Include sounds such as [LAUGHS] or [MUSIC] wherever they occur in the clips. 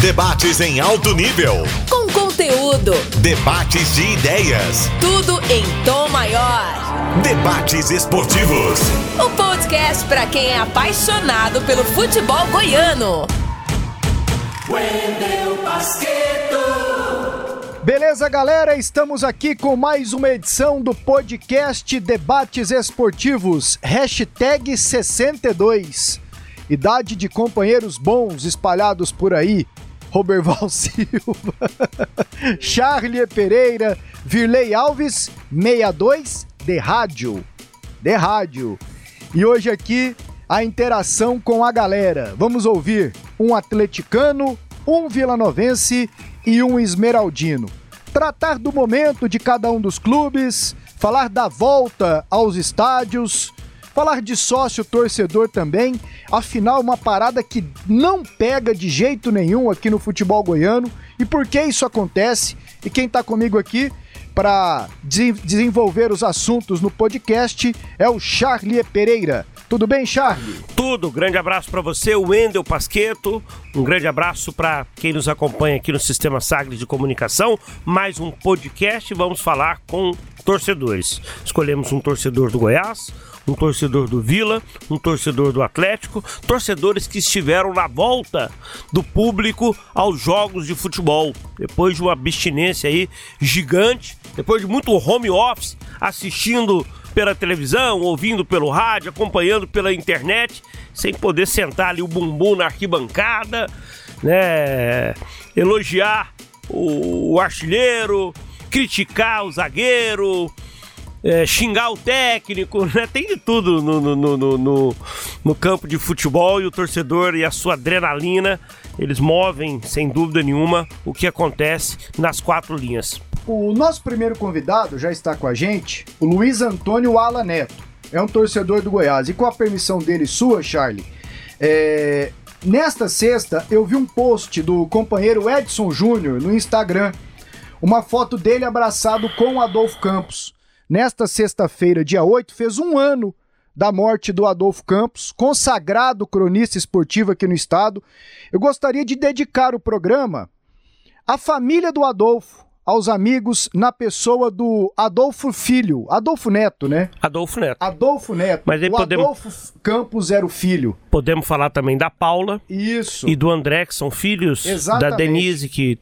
Debates em alto nível. Com conteúdo. Debates de ideias. Tudo em tom maior. Debates esportivos. O podcast para quem é apaixonado pelo futebol goiano. Wendel Basqueto. Beleza, galera? Estamos aqui com mais uma edição do podcast Debates Esportivos, hashtag 62. Idade de companheiros bons espalhados por aí. Roberval [LAUGHS] Silva, Charlie Pereira, Virley Alves, 62 de rádio. De rádio. E hoje aqui a interação com a galera. Vamos ouvir um atleticano, um vilanovense e um esmeraldino. Tratar do momento de cada um dos clubes, falar da volta aos estádios, falar de sócio torcedor também, afinal uma parada que não pega de jeito nenhum aqui no futebol goiano. E por que isso acontece? E quem está comigo aqui para de desenvolver os assuntos no podcast é o Charlie Pereira. Tudo bem, Charlie? Tudo. Grande abraço para você, Wendel Pasqueto. Um grande abraço para quem nos acompanha aqui no Sistema Sagres de Comunicação. Mais um podcast. Vamos falar com torcedores. Escolhemos um torcedor do Goiás, um torcedor do Vila, um torcedor do Atlético, torcedores que estiveram na volta do público aos jogos de futebol. Depois de uma abstinência aí gigante, depois de muito home office, assistindo pela televisão, ouvindo pelo rádio, acompanhando pela internet, sem poder sentar ali o bumbum na arquibancada, né? Elogiar o, o artilheiro, criticar o zagueiro, é, xingar o técnico, né? Tem de tudo no, no, no, no, no campo de futebol e o torcedor e a sua adrenalina, eles movem, sem dúvida nenhuma, o que acontece nas quatro linhas. O nosso primeiro convidado já está com a gente, o Luiz Antônio Ala Neto. É um torcedor do Goiás. E com a permissão dele sua, Charlie, é... nesta sexta eu vi um post do companheiro Edson Júnior no Instagram. Uma foto dele abraçado com Adolfo Campos. Nesta sexta-feira, dia 8, fez um ano da morte do Adolfo Campos, consagrado cronista esportivo aqui no estado. Eu gostaria de dedicar o programa à família do Adolfo, aos amigos, na pessoa do Adolfo Filho, Adolfo Neto, né? Adolfo Neto. Adolfo Neto. Mas aí o podemos- Adolfo Campos era o filho. Podemos falar também da Paula Isso. e do André, que são filhos Exatamente. da Denise, que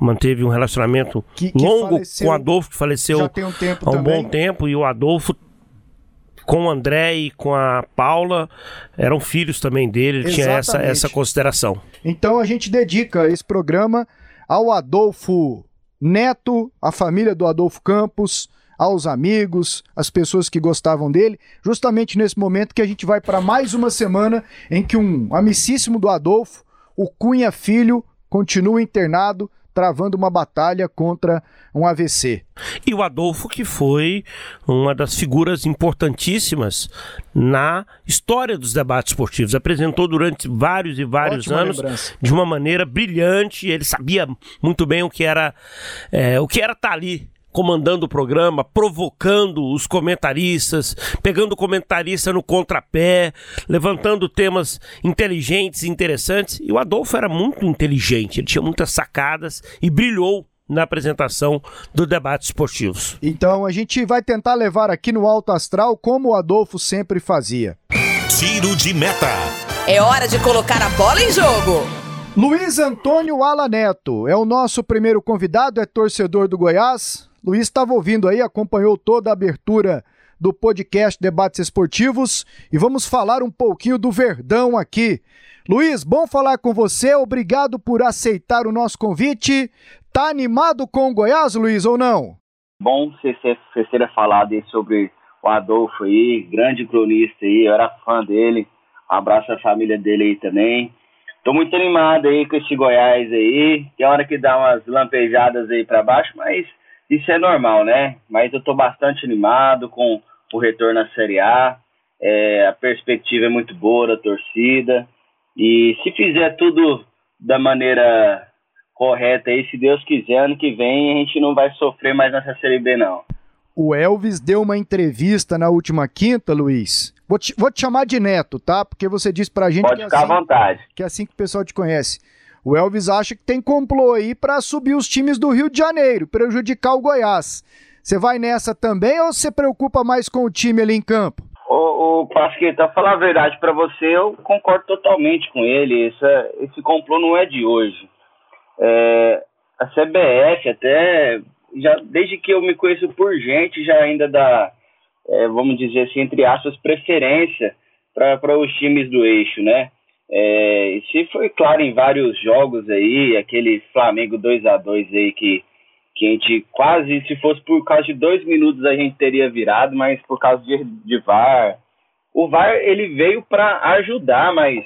manteve um relacionamento Que- que longo faleceu- com o Adolfo, que faleceu um há um também. bom tempo, e o Adolfo com o André e com a Paula eram filhos também dele, ele tinha essa, essa consideração. Então a gente dedica esse programa ao Adolfo Neto, à família do Adolfo Campos, aos amigos, às pessoas que gostavam dele, justamente nesse momento que a gente vai para mais uma semana em que um amicíssimo do Adolfo, o Cunha Filho, continua internado, travando uma batalha contra um AVC. E o Adolfo, que foi uma das figuras importantíssimas na história dos debates esportivos. Apresentou durante vários e vários Ótima anos lembrança. de uma maneira brilhante. Ele sabia muito bem o que era é, o que era estar ali comandando o programa, provocando os comentaristas, pegando o comentarista no contrapé, levantando temas inteligentes e interessantes. E o Adolfo era muito inteligente, ele tinha muitas sacadas e brilhou na apresentação do debate esportivos. Então a gente vai tentar levar aqui no Alto Astral como o Adolfo sempre fazia. Tiro de meta. É hora de colocar a bola em jogo. Luiz Antônio Ala Neto é o nosso primeiro convidado, é torcedor do Goiás. Luiz estava ouvindo aí, acompanhou toda a abertura do podcast Debates Esportivos e vamos falar um pouquinho do Verdão aqui. Luiz, bom falar com você, obrigado por aceitar o nosso convite. Tá animado com o Goiás, Luiz, ou não? bom você ter falado aí sobre o Adolfo aí, grande cronista aí, eu era fã dele. Abraço à família dele aí também. Tô muito animado aí com esse Goiás aí. Tem hora que dá umas lampejadas aí pra baixo, mas isso é normal, né? Mas eu tô bastante animado com o retorno na Série A. É, a perspectiva é muito boa da torcida. E se fizer tudo da maneira correta aí, se Deus quiser, ano que vem a gente não vai sofrer mais nessa Série B, não. O Elvis deu uma entrevista na última quinta, Luiz. Vou te, vou te chamar de Neto, tá? Porque você disse pra gente Pode que é, ficar à assim, vontade. que é assim que o pessoal te conhece. O Elvis acha que tem complô aí para subir os times do Rio de Janeiro, prejudicar o Goiás. Você vai nessa também ou você preocupa mais com o time ali em campo? Ô, ô Pasqueta, falar a verdade para você, eu concordo totalmente com ele. Esse, esse complô não é de hoje. É, a CBF até já desde que eu me conheço por gente já ainda dá, é, vamos dizer assim, entre aspas, preferência para os times do eixo, né? É, isso foi claro em vários jogos aí, aquele Flamengo 2 a 2 aí que, que a gente quase, se fosse por causa de dois minutos a gente teria virado, mas por causa de, de VAR. O VAR ele veio para ajudar, mas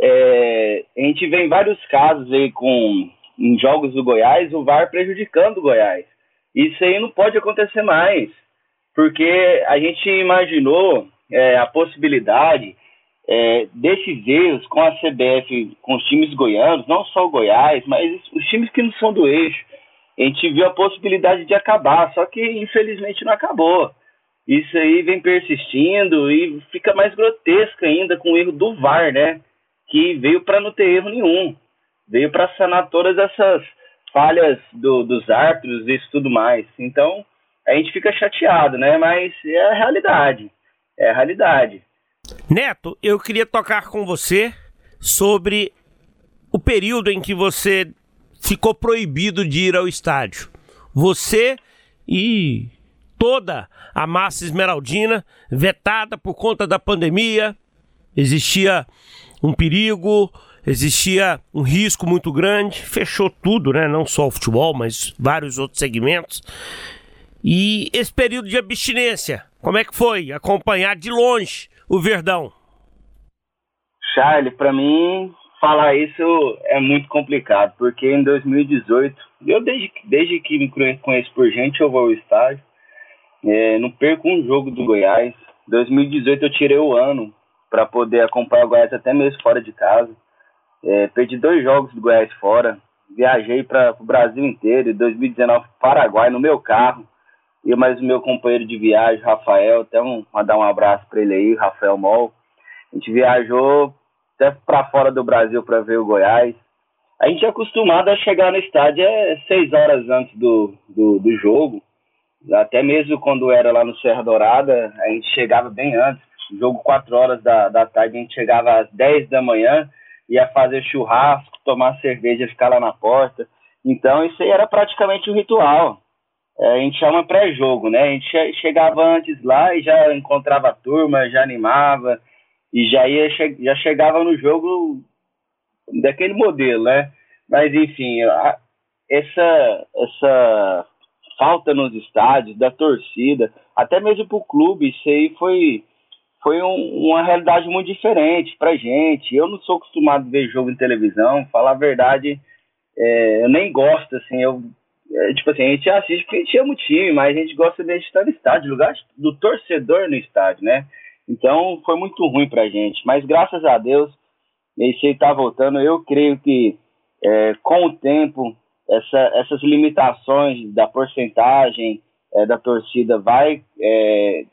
é, a gente vê em vários casos aí com em jogos do Goiás, o VAR prejudicando o Goiás. Isso aí não pode acontecer mais, porque a gente imaginou é, a possibilidade é, desses erros com a CBF, com os times goianos, não só o Goiás, mas os times que não são do eixo. A gente viu a possibilidade de acabar, só que infelizmente não acabou. Isso aí vem persistindo e fica mais grotesco ainda com o erro do VAR, né? Que veio para não ter erro nenhum. Veio para sanar todas essas falhas do, dos árbitros e tudo mais. Então, a gente fica chateado, né? Mas é a realidade. É a realidade. Neto, eu queria tocar com você sobre o período em que você ficou proibido de ir ao estádio. Você e toda a massa esmeraldina vetada por conta da pandemia. Existia um perigo, existia um risco muito grande, fechou tudo, né? Não só o futebol, mas vários outros segmentos. E esse período de abstinência, como é que foi acompanhar de longe o Verdão? Charlie, para mim falar isso é muito complicado, porque em 2018, eu desde, desde que me conheço por gente, eu vou ao estádio, é, não perco um jogo do Goiás. 2018 eu tirei o ano para poder acompanhar o Goiás até mesmo fora de casa. É, perdi dois jogos do Goiás fora. Viajei para o Brasil inteiro. Em 2019, Paraguai, no meu carro. E mais o meu companheiro de viagem, Rafael. Até um, mandar um abraço para ele aí, Rafael Mol. A gente viajou até para fora do Brasil para ver o Goiás. A gente é acostumado a chegar no estádio é seis horas antes do, do, do jogo. Até mesmo quando era lá no Serra Dourada, a gente chegava bem antes. Jogo quatro horas da, da tarde, a gente chegava às dez da manhã ia fazer churrasco, tomar cerveja, ficar lá na porta. Então isso aí era praticamente um ritual. É, a gente chama pré-jogo, né? A gente chegava antes lá e já encontrava a turma, já animava e já ia já chegava no jogo daquele modelo, né? Mas enfim, essa essa falta nos estádios da torcida, até mesmo para o clube, isso aí foi foi um, uma realidade muito diferente pra gente. Eu não sou acostumado a ver jogo em televisão, falar a verdade, é, eu nem gosto, assim, eu, é, tipo assim, a gente assiste porque a gente ama o time, mas a gente gosta de estar no estádio, lugar do torcedor no estádio, né? Então foi muito ruim pra gente, mas graças a Deus, esse aí tá voltando, eu creio que é, com o tempo, essa, essas limitações da porcentagem é, da torcida vai é,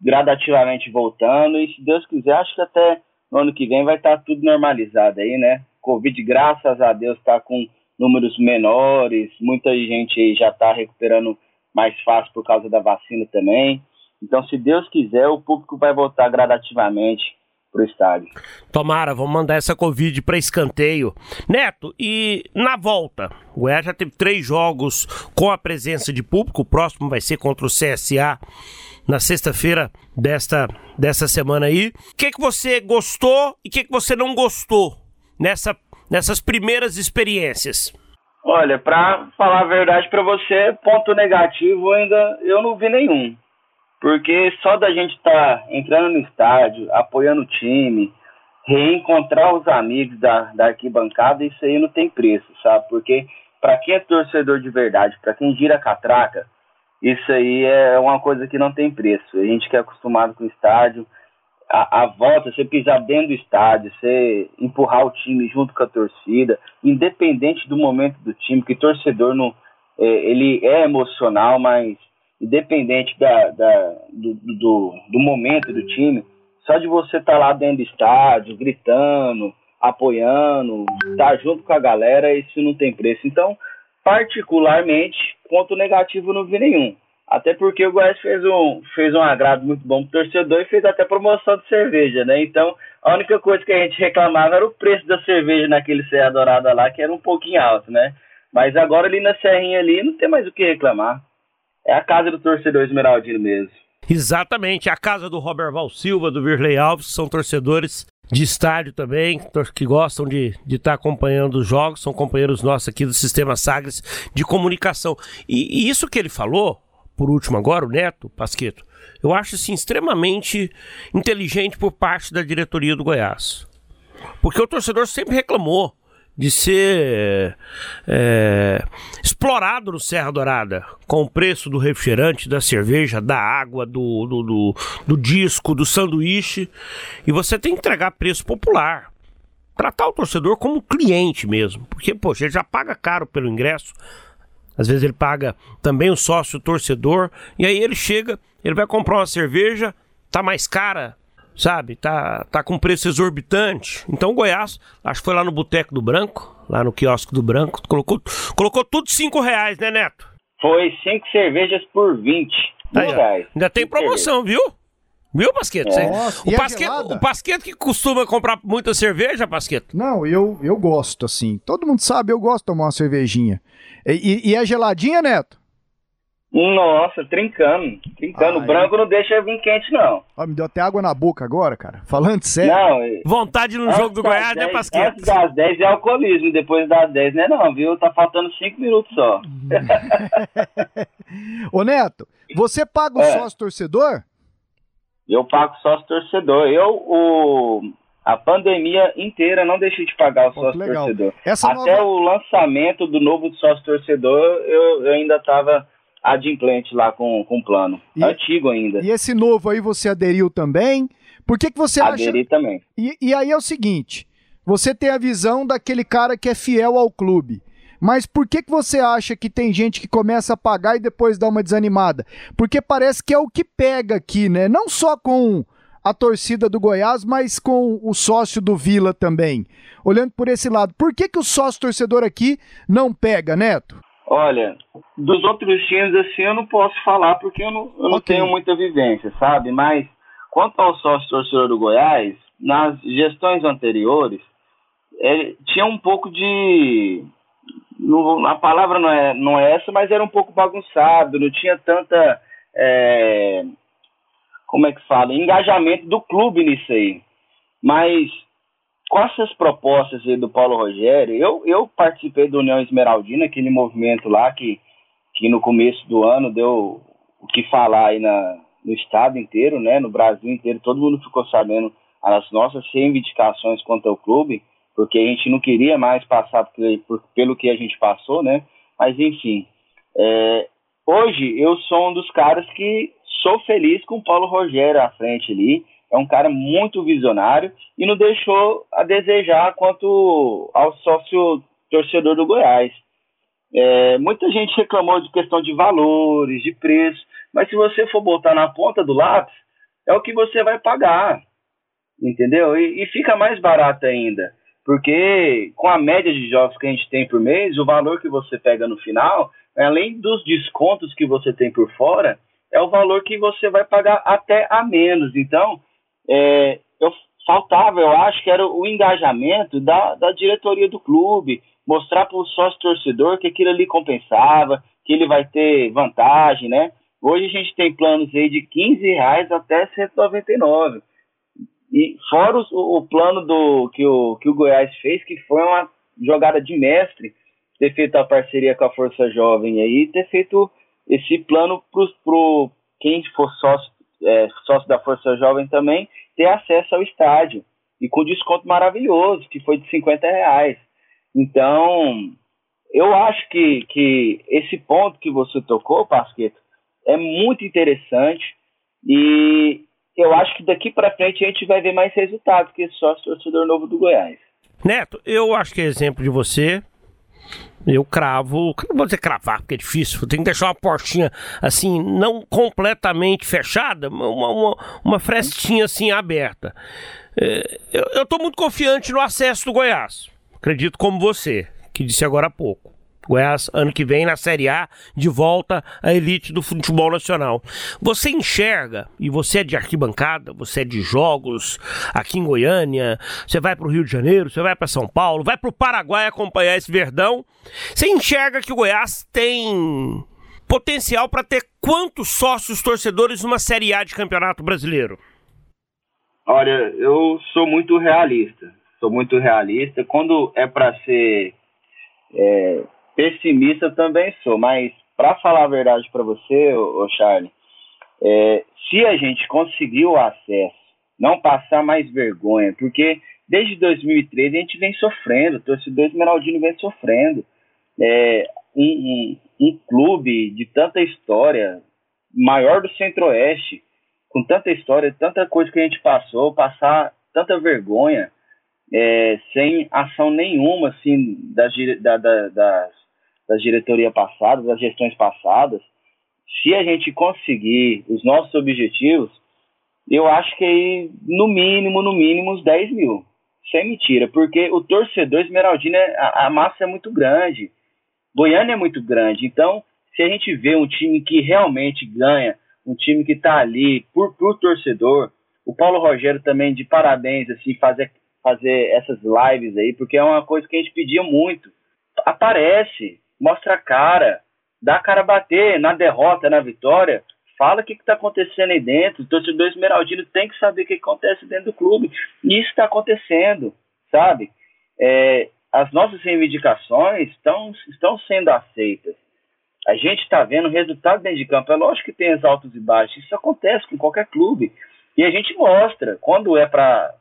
gradativamente voltando e se Deus quiser, acho que até no ano que vem vai estar tá tudo normalizado aí, né? Covid, graças a Deus, está com números menores, muita gente já está recuperando mais fácil por causa da vacina também. Então, se Deus quiser, o público vai voltar gradativamente para o estádio. Tomara, vamos mandar essa Covid para escanteio. Neto, e na volta? O Goiás já teve três jogos com a presença de público, o próximo vai ser contra o CSA na sexta-feira desta, dessa semana aí. O que, que você gostou e o que, que você não gostou nessa, nessas primeiras experiências? Olha, para falar a verdade para você, ponto negativo ainda eu não vi nenhum. Porque só da gente estar tá entrando no estádio, apoiando o time, reencontrar os amigos da, da arquibancada, isso aí não tem preço, sabe? Porque para quem é torcedor de verdade, para quem gira catraca, isso aí é uma coisa que não tem preço. A gente que é acostumado com o estádio, a, a, volta, você pisar dentro do estádio, você empurrar o time junto com a torcida, independente do momento do time, que torcedor não, é, ele é emocional, mas independente da, da do, do, do, momento do time, só de você estar tá lá dentro do estádio, gritando, apoiando, tá junto com a galera, isso não tem preço. Então, particularmente, ponto negativo não vi nenhum. Até porque o Goiás fez um, fez um agrado muito bom pro torcedor e fez até promoção de cerveja, né? Então, a única coisa que a gente reclamava era o preço da cerveja naquele Serra Dourada lá, que era um pouquinho alto, né? Mas agora ali na Serrinha ali não tem mais o que reclamar. É a casa do torcedor esmeraldino mesmo. Exatamente, a casa do Robert Val Silva, do Virley Alves, são torcedores de estádio também, que gostam de estar de tá acompanhando os jogos, são companheiros nossos aqui do Sistema Sagres de comunicação. E, e isso que ele falou, por último agora, o Neto Pasqueto, eu acho assim, extremamente inteligente por parte da diretoria do Goiás. Porque o torcedor sempre reclamou de ser é, explorado no Serra Dourada com o preço do refrigerante, da cerveja, da água, do, do, do, do disco, do sanduíche. E você tem que entregar preço popular. Tratar o torcedor como cliente mesmo. Porque, poxa, ele já paga caro pelo ingresso. Às vezes ele paga também o sócio torcedor. E aí ele chega, ele vai comprar uma cerveja, tá mais cara sabe? Tá, tá com preço exorbitante. Então o Goiás, acho que foi lá no Boteco do Branco, lá no quiosque do Branco, colocou, colocou tudo cinco reais, né, Neto? Foi cinco cervejas por 20 Aí, reais. Ainda tem promoção, viu? Viu, Pasqueto? É. Nossa, o, Pasqueto o Pasqueto que costuma comprar muita cerveja, Pasqueto? Não, eu, eu gosto, assim. Todo mundo sabe, eu gosto de tomar uma cervejinha. E, e, é geladinha, Neto? Nossa, trincando. Trincando. O branco não deixa vir quente, não. Ó, me deu até água na boca agora, cara. Falando sério. Não, Vontade no jogo do Goiás, 10, né, Pasqueta? Antes das 10 é alcoolismo, depois das 10 não é não, viu? Tá faltando 5 minutos só. [LAUGHS] Ô, Neto, você paga o é. sócio torcedor? Eu pago sócio torcedor. Eu, o, a pandemia inteira não deixei de pagar o sócio torcedor. Até nova... o lançamento do novo sócio torcedor, eu, eu ainda tava adimplente lá com, com plano. E, Antigo ainda. E esse novo aí você aderiu também? Por que, que você Aderi acha. Aderi também. E, e aí é o seguinte: você tem a visão daquele cara que é fiel ao clube. Mas por que, que você acha que tem gente que começa a pagar e depois dá uma desanimada? Porque parece que é o que pega aqui, né? Não só com a torcida do Goiás, mas com o sócio do Vila também. Olhando por esse lado, por que, que o sócio torcedor aqui não pega, Neto? Olha, dos outros times assim eu não posso falar porque eu não, eu não okay. tenho muita vivência, sabe? Mas quanto ao sócio torcedor do Goiás, nas gestões anteriores, ele tinha um pouco de. No, a palavra não é, não é essa, mas era um pouco bagunçado, não tinha tanta. É, como é que fala? Engajamento do clube nisso aí. Mas com essas propostas do Paulo Rogério, eu, eu participei do União Esmeraldina, aquele movimento lá que, que no começo do ano deu o que falar aí na, no estado inteiro, né, no Brasil inteiro, todo mundo ficou sabendo as nossas reivindicações contra o clube, porque a gente não queria mais passar por, pelo que a gente passou, né, mas enfim, é, hoje eu sou um dos caras que sou feliz com o Paulo Rogério à frente ali, é um cara muito visionário e não deixou a desejar quanto ao sócio torcedor do Goiás. É, muita gente reclamou de questão de valores, de preço, mas se você for botar na ponta do lápis, é o que você vai pagar, entendeu? E, e fica mais barato ainda, porque com a média de jogos que a gente tem por mês, o valor que você pega no final, além dos descontos que você tem por fora, é o valor que você vai pagar até a menos. Então, é, eu faltava, eu acho que era o engajamento da, da diretoria do clube, mostrar para o sócio torcedor que aquilo ali compensava, que ele vai ter vantagem, né? Hoje a gente tem planos aí de 15 reais até 199. E fora o, o plano do que o, que o Goiás fez, que foi uma jogada de mestre, ter feito a parceria com a Força Jovem aí, ter feito esse plano para quem for sócio é, sócio da Força Jovem também, ter acesso ao estádio. E com desconto maravilhoso, que foi de 50 reais. Então, eu acho que, que esse ponto que você tocou, Pasqueto, é muito interessante. E eu acho que daqui para frente a gente vai ver mais resultados que sócio torcedor novo do Goiás. Neto, eu acho que é exemplo de você. Eu cravo, não vou dizer cravar, porque é difícil, tem que deixar uma portinha assim, não completamente fechada, uma, uma, uma frestinha assim aberta. É, eu estou muito confiante no acesso do Goiás, acredito como você, que disse agora há pouco. Goiás, ano que vem, na Série A, de volta à elite do futebol nacional. Você enxerga, e você é de arquibancada, você é de jogos aqui em Goiânia, você vai para o Rio de Janeiro, você vai para São Paulo, vai para o Paraguai acompanhar esse Verdão. Você enxerga que o Goiás tem potencial para ter quantos sócios torcedores numa Série A de Campeonato Brasileiro? Olha, eu sou muito realista. Sou muito realista. Quando é para ser é, pessimista também sou, mas para falar a verdade para você, ô Charlie, é, se a gente conseguir o acesso, não passar mais vergonha, porque desde 2013 a gente vem sofrendo, o torcedor esmeraldino vem sofrendo. É, um, um, um clube de tanta história, maior do Centro-Oeste, com tanta história, tanta coisa que a gente passou, passar tanta vergonha, é, sem ação nenhuma assim das, da, da, das da diretoria passada, das gestões passadas, se a gente conseguir os nossos objetivos, eu acho que aí, no mínimo, no mínimo, uns 10 mil. Sem mentira, porque o torcedor esmeraldino, é, a, a massa é muito grande. Goiânia é muito grande. Então, se a gente vê um time que realmente ganha, um time que está ali por, por torcedor, o Paulo Rogério também de parabéns, assim, fazer, fazer essas lives aí, porque é uma coisa que a gente pedia muito. Aparece, mostra a cara, dá a cara a bater na derrota, na vitória, fala o que está acontecendo aí dentro. O torcedor esmeraldino tem que saber o que acontece dentro do clube. E isso está acontecendo, sabe? É, as nossas reivindicações estão, estão sendo aceitas. A gente está vendo o resultado dentro de campo. É lógico que tem os altos e baixos. Isso acontece com qualquer clube. E a gente mostra. Quando é para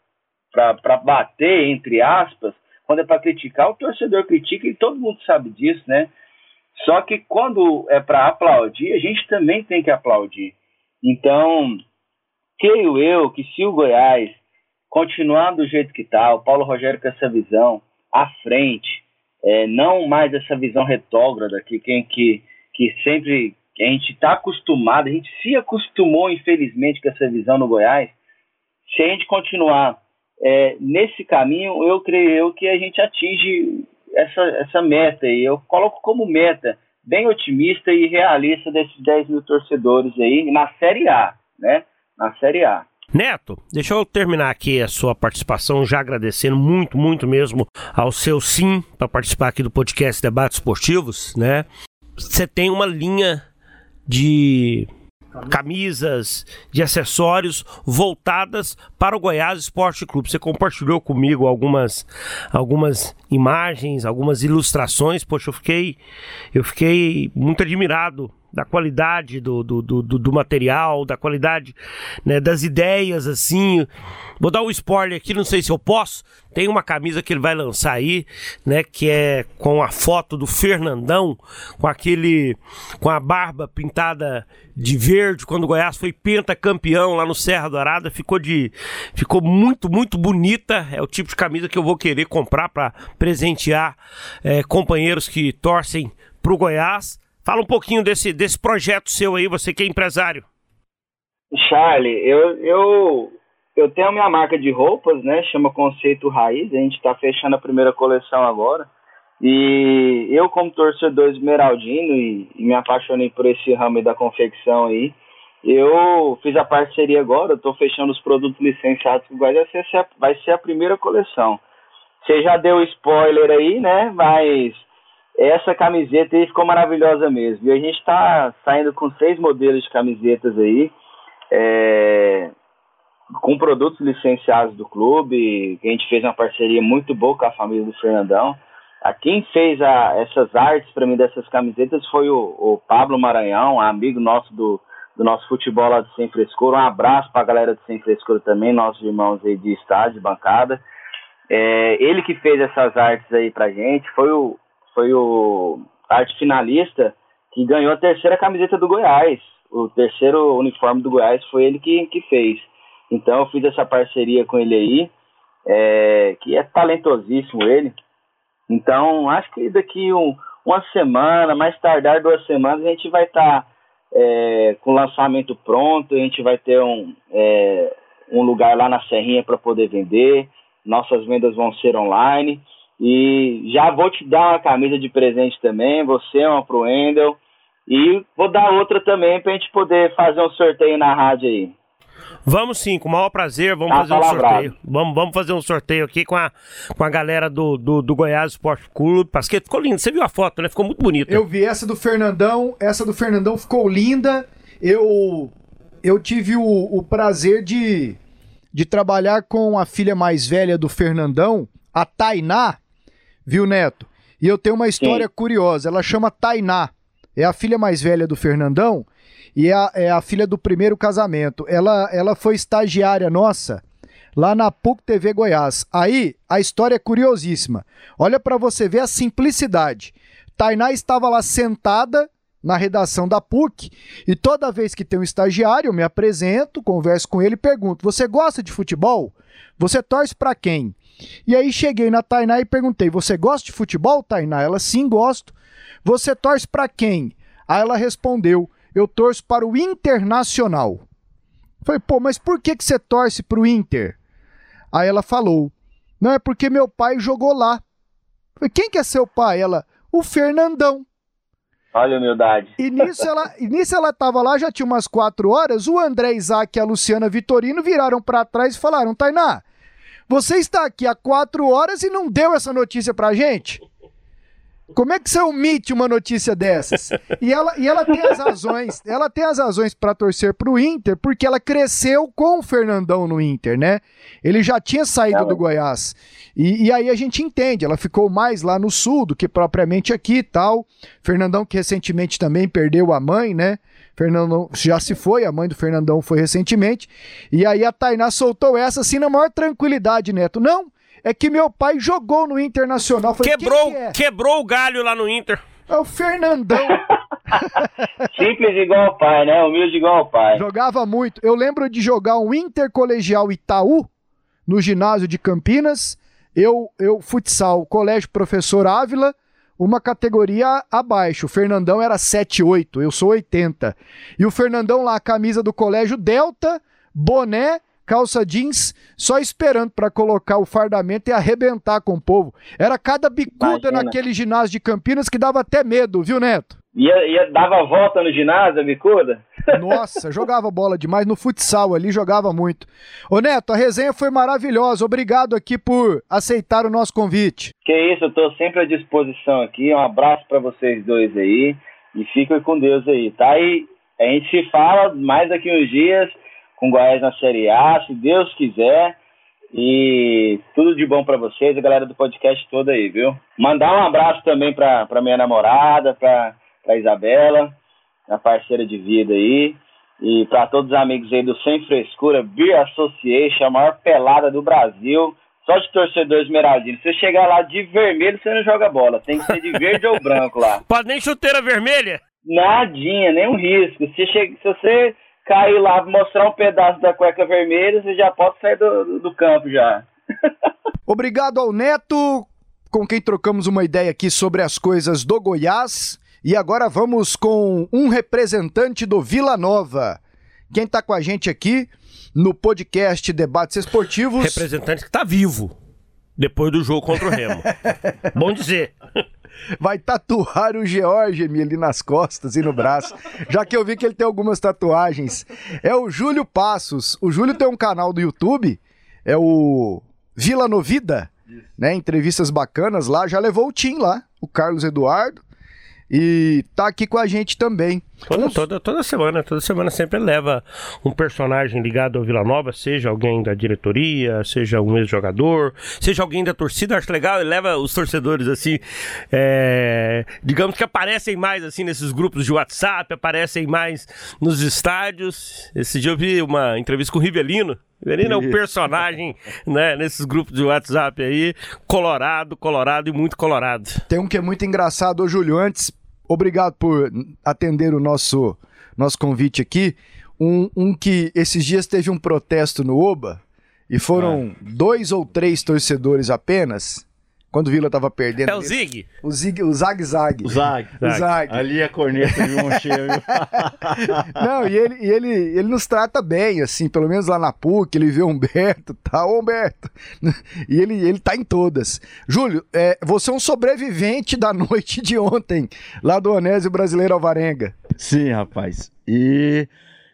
bater, entre aspas, quando é para criticar, o torcedor critica e todo mundo sabe disso, né? Só que quando é para aplaudir, a gente também tem que aplaudir. Então, creio eu que se o Goiás continuar do jeito que está, o Paulo Rogério com essa visão à frente, é, não mais essa visão retrógrada que, que, que, que sempre que a gente está acostumado, a gente se acostumou, infelizmente, com essa visão no Goiás. Se a gente continuar é, nesse caminho, eu creio eu que a gente atinge essa, essa meta. E eu coloco como meta bem otimista e realista desses 10 mil torcedores aí na Série A, né? Na Série A. Neto, deixa eu terminar aqui a sua participação, já agradecendo muito, muito mesmo ao seu sim para participar aqui do podcast Debates Esportivos, né? Você tem uma linha de camisas, de acessórios voltadas para o Goiás Esporte Clube. Você compartilhou comigo algumas, algumas imagens, algumas ilustrações. Poxa, eu fiquei, eu fiquei muito admirado da qualidade do, do, do, do material, da qualidade né, das ideias, assim. Vou dar um spoiler aqui, não sei se eu posso. Tem uma camisa que ele vai lançar aí, né, que é com a foto do Fernandão, com aquele, com a barba pintada de verde, quando o Goiás foi pentacampeão lá no Serra Dourada, ficou de, ficou muito, muito bonita. É o tipo de camisa que eu vou querer comprar para presentear é, companheiros que torcem pro Goiás. Fala um pouquinho desse, desse projeto seu aí, você que é empresário. Charlie, eu, eu, eu tenho a minha marca de roupas, né? Chama Conceito Raiz. A gente está fechando a primeira coleção agora. E eu, como torcedor esmeraldino, e, e me apaixonei por esse ramo da confecção aí, eu fiz a parceria agora, estou fechando os produtos licenciados o vai ser, vai ser a primeira coleção. Você já deu spoiler aí, né? Mas essa camiseta aí ficou maravilhosa mesmo. E a gente está saindo com seis modelos de camisetas aí, é, com produtos licenciados do clube. A gente fez uma parceria muito boa com a família do Fernandão. A quem fez a, essas artes para mim dessas camisetas foi o, o Pablo Maranhão, amigo nosso do, do nosso futebol lá de Sem Frescura. Um abraço para a galera de Sem Frescura também, nossos irmãos aí de estádio, de bancada. É, ele que fez essas artes aí pra gente, foi o, foi o arte finalista que ganhou a terceira camiseta do Goiás. O terceiro uniforme do Goiás foi ele que, que fez. Então eu fiz essa parceria com ele aí, é, que é talentosíssimo ele. Então, acho que daqui um, uma semana, mais tardar duas semanas, a gente vai estar tá, é, com o lançamento pronto, a gente vai ter um, é, um lugar lá na Serrinha para poder vender, nossas vendas vão ser online. E já vou te dar uma camisa de presente também, você uma pro Wendel. E vou dar outra também pra gente poder fazer um sorteio na rádio aí. Vamos sim, com o maior prazer, vamos tá fazer um sorteio. Vamos, vamos fazer um sorteio aqui com a, com a galera do, do, do Goiás Esporte Clube. Pasqueto, ficou lindo. Você viu a foto, né? Ficou muito bonita. Eu vi essa do Fernandão, essa do Fernandão ficou linda. Eu, eu tive o, o prazer de, de trabalhar com a filha mais velha do Fernandão, a Tainá, viu, Neto? E eu tenho uma história Sim. curiosa. Ela chama Tainá. É a filha mais velha do Fernandão e é a, é a filha do primeiro casamento. Ela, ela foi estagiária nossa lá na PUC TV Goiás. Aí a história é curiosíssima. Olha para você ver a simplicidade. Tainá estava lá sentada na redação da PUC e toda vez que tem um estagiário eu me apresento, converso com ele e pergunto: "Você gosta de futebol? Você torce para quem?" E aí cheguei na Tainá e perguntei: "Você gosta de futebol, Tainá?" Ela: "Sim, gosto." "Você torce para quem?" Aí ela respondeu: eu torço para o Internacional. Falei, pô, mas por que, que você torce para o Inter? Aí ela falou, não, é porque meu pai jogou lá. Falei, quem que é seu pai? Ela, o Fernandão. Olha a humildade. E nisso ela, e nisso ela tava lá, já tinha umas quatro horas, o André Isaac e a Luciana Vitorino viraram para trás e falaram, Tainá, você está aqui há quatro horas e não deu essa notícia pra gente? Como é que você omite uma notícia dessas? E ela, e ela tem as razões, ela tem as razões para torcer pro Inter, porque ela cresceu com o Fernandão no Inter, né? Ele já tinha saído do Goiás. E, e aí a gente entende, ela ficou mais lá no sul do que propriamente aqui e tal. Fernandão que recentemente também perdeu a mãe, né? Fernandão já se foi, a mãe do Fernandão foi recentemente. E aí a Tainá soltou essa assim na maior tranquilidade, Neto. Não, é que meu pai jogou no Internacional. Falei, quebrou, que é? quebrou o galho lá no Inter. É o Fernandão. [LAUGHS] Simples igual o pai, né? Humilde igual o pai. Jogava muito. Eu lembro de jogar um Intercolegial Itaú no ginásio de Campinas. Eu, eu futsal, colégio professor Ávila, uma categoria abaixo. O Fernandão era 7,8, eu sou 80. E o Fernandão lá, camisa do colégio Delta, boné calça jeans, só esperando para colocar o fardamento e arrebentar com o povo. Era cada bicuda Imagina. naquele ginásio de Campinas que dava até medo, viu, Neto? Ia, ia, dava volta no ginásio, a bicuda? [LAUGHS] Nossa, jogava bola demais no futsal ali, jogava muito. Ô Neto, a resenha foi maravilhosa. Obrigado aqui por aceitar o nosso convite. Que isso, eu tô sempre à disposição aqui. Um abraço para vocês dois aí e fiquem com Deus aí, tá? E a gente se fala mais daqui uns dias com o Goiás na Série A, se Deus quiser. E tudo de bom para vocês, a galera do podcast toda aí, viu? Mandar um abraço também para minha namorada, para Isabela, a parceira de vida aí. E para todos os amigos aí do Sem Frescura Beer Association, a maior pelada do Brasil. Só de torcedor esmeraldino. Se você chegar lá de vermelho, você não joga bola. Tem que ser de verde ou branco lá. [LAUGHS] Pode nem chuteira vermelha? Nadinha, nenhum risco. Se, che... se você cair lá, mostrar um pedaço da cueca vermelha, você já pode sair do, do campo já. [LAUGHS] Obrigado ao Neto, com quem trocamos uma ideia aqui sobre as coisas do Goiás. E agora vamos com um representante do Vila Nova. Quem está com a gente aqui no podcast Debates Esportivos. Representante que está vivo depois do jogo contra o Remo. [LAUGHS] Bom dizer vai tatuar o George ali nas costas e no braço, já que eu vi que ele tem algumas tatuagens. É o Júlio Passos. O Júlio tem um canal do YouTube, é o Vila Novida, né? Entrevistas bacanas lá, já levou o Tim lá, o Carlos Eduardo. E tá aqui com a gente também. Toda, toda, toda semana, toda semana sempre leva um personagem ligado ao Vila Nova, seja alguém da diretoria, seja um ex-jogador, seja alguém da torcida, acho legal, ele leva os torcedores assim, é, digamos que aparecem mais assim nesses grupos de WhatsApp, aparecem mais nos estádios. Esse dia eu vi uma entrevista com o Rivelino, Rivelino é um personagem, né, nesses grupos de WhatsApp aí, colorado, colorado e muito colorado. Tem um que é muito engraçado, ô Júlio, antes obrigado por atender o nosso, nosso convite aqui. Um, um que esses dias teve um protesto no Oba e foram é. dois ou três torcedores apenas. Quando o Vila tava perdendo. É o Zig? O Zig, o Zag Zag. O Zag. O Zag. Ali é corneta de um cheio. [LAUGHS] Não, e ele, e ele, ele nos trata bem, assim, pelo menos lá na PUC, ele vê o Humberto, tá, ô Humberto. E ele, ele tá em todas. Júlio, é, você é um sobrevivente da noite de ontem, lá do Onésio Brasileiro Alvarenga. Sim, rapaz. E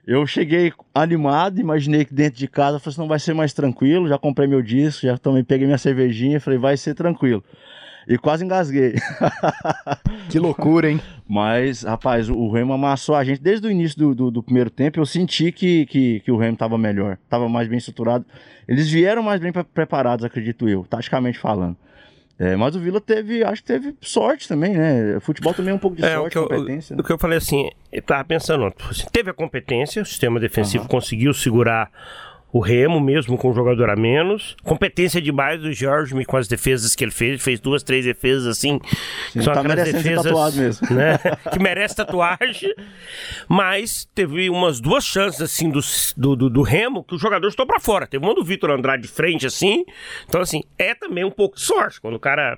eu cheguei animado, imaginei que dentro de casa, falei assim, não vai ser mais tranquilo, já comprei meu disco, já também peguei minha cervejinha, falei, vai ser tranquilo. E quase engasguei. [LAUGHS] Que loucura, hein? Mas, rapaz, o Remo amassou a gente. Desde o início do, do, do primeiro tempo, eu senti que, que, que o Remo estava melhor, estava mais bem estruturado. Eles vieram mais bem pre- preparados, acredito eu, taticamente falando. É, mas o Vila teve, acho que teve sorte também, né? Futebol também é um pouco de É, o sorte, que, eu, competência. né? o que eu falei assim, eu tava pensando, assim, teve a competência, o sistema defensivo conseguiu segurar o Remo, mesmo com um jogador a menos. Competência demais do Jorge com as defesas que ele fez. Ele fez duas, três defesas assim. que tá merecendo ser tatuado mesmo. Né, [LAUGHS] que merece tatuagem. Mas teve umas duas chances assim do, do, do, do Remo que o jogador estou pra fora. Teve uma do Vitor Andrade de frente assim. Então, assim, é também um pouco de sorte. Quando o cara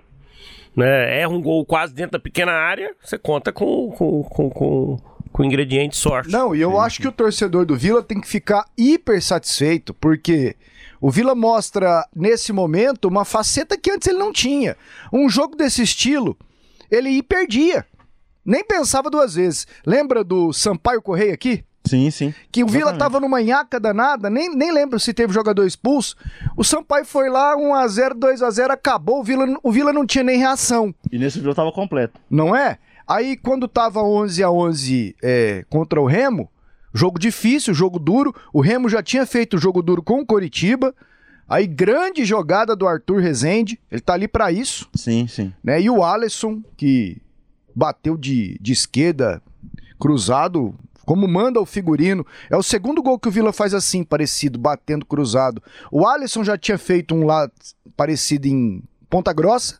né, erra um gol quase dentro da pequena área, você conta com, com, com, com, com ingrediente sorte. Não, e eu acho que o torcedor do Vila tem que ficar hiper satisfeito, porque o Vila mostra, nesse momento, uma faceta que antes ele não tinha. Um jogo desse estilo, ele ia perdia. Nem pensava duas vezes. Lembra do Sampaio Correia aqui? Sim, sim. Que o Vila Exatamente. tava numa nhaca danada, nem, nem lembro se teve jogador expulso. O Sampaio foi lá, 1x0, 2x0, acabou, o Vila, o Vila não tinha nem reação, E nesse jogo tava completo. não é? Aí quando tava 11 a 11 é, contra o Remo, jogo difícil, jogo duro, o Remo já tinha feito jogo duro com o Coritiba, aí grande jogada do Arthur Rezende, ele tá ali pra isso, Sim, sim. né? E o Alisson, que bateu de, de esquerda, cruzado, como manda o figurino. É o segundo gol que o Vila faz assim, parecido, batendo cruzado. O Alisson já tinha feito um lá parecido em Ponta Grossa.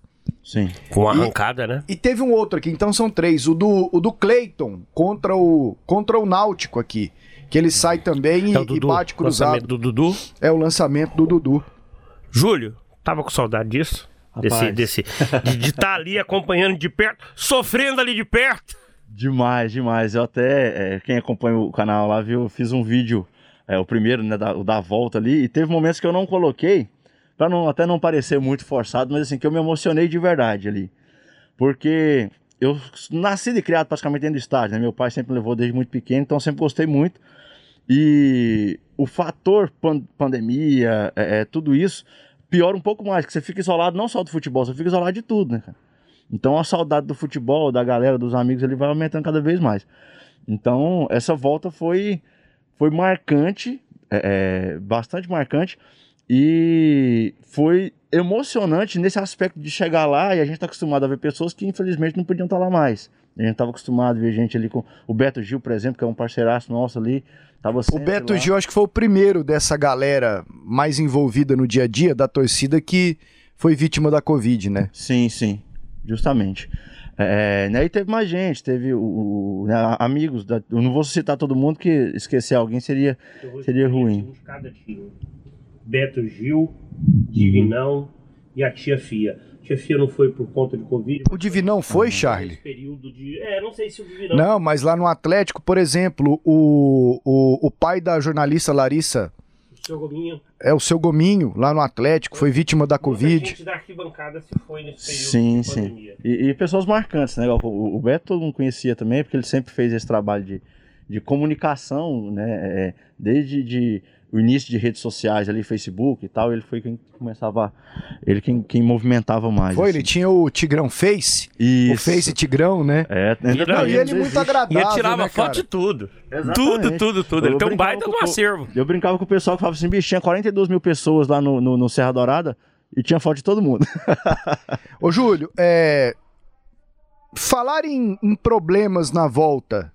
Sim. Com uma arrancada, né? E teve um outro aqui, então são três. O do, o do Cleiton contra o, contra o Náutico aqui. Que ele sai também e, É o e Dudu, bate cruzado. lançamento do Dudu. É o lançamento do Dudu. Júlio, tava com saudade disso? Desse, Rapaz. desse, de estar ali acompanhando de perto, sofrendo ali de perto. Demais, demais. Eu até, é, quem acompanha o canal lá viu, eu fiz um vídeo, é, o primeiro, né, da, o da volta ali, e teve momentos que eu não coloquei, pra não, até não parecer muito forçado, mas assim, que eu me emocionei de verdade ali. Porque eu nasci e criado praticamente dentro do estádio, né? Meu pai sempre levou desde muito pequeno, então sempre gostei muito. E o fator pan- pandemia, é, é, tudo isso, piora um pouco mais, que você fica isolado não só do futebol, você fica isolado de tudo, né, cara? Então a saudade do futebol, da galera, dos amigos, ele vai aumentando cada vez mais. Então essa volta foi, foi marcante, é, é, bastante marcante, e foi emocionante nesse aspecto de chegar lá e a gente está acostumado a ver pessoas que infelizmente não podiam estar lá mais. A gente estava acostumado a ver gente ali com o Beto Gil, por exemplo, que é um parceiraço nosso ali. Tava O Beto lá. Gil acho que foi o primeiro dessa galera mais envolvida no dia a dia da torcida que foi vítima da Covid, né? Sim, sim, justamente. É, né, e teve mais gente, teve o, o- né, amigos, da- eu não vou citar todo mundo, que esquecer alguém seria, seria ruim. Cada time. Beto Gil, Divinão e a tia Fia. A tia Fia não foi por conta de Covid. O Divinão foi, Charlie? Período de. É, não sei se o Divinão. Não, mas lá no Atlético, por exemplo, o, o, o pai da jornalista Larissa, O seu Gominho. é o seu Gominho, lá no Atlético, foi vítima da Muita Covid. gente da arquibancada se foi nesse período Sim, de sim. pandemia. E, e pessoas marcantes, né? O, o Beto todo mundo conhecia também, porque ele sempre fez esse trabalho de, de comunicação, né? é, desde de, o início de redes sociais ali, Facebook e tal, ele foi quem começava, ele quem, quem movimentava mais. Foi, assim. ele tinha o Tigrão Face, Isso. o Face Tigrão, né? É, Não, Não, e ele ainda muito existe. agradável, E ele tirava né, foto de tudo. Exatamente. Tudo, tudo, tudo. Ele Eu tem um baita com no o- acervo. Eu brincava com o pessoal que falava assim, bicho, tinha 42 mil pessoas lá no, no, no Serra Dourada e tinha foto de todo mundo. [LAUGHS] Ô, Júlio, é... falar em, em problemas na volta,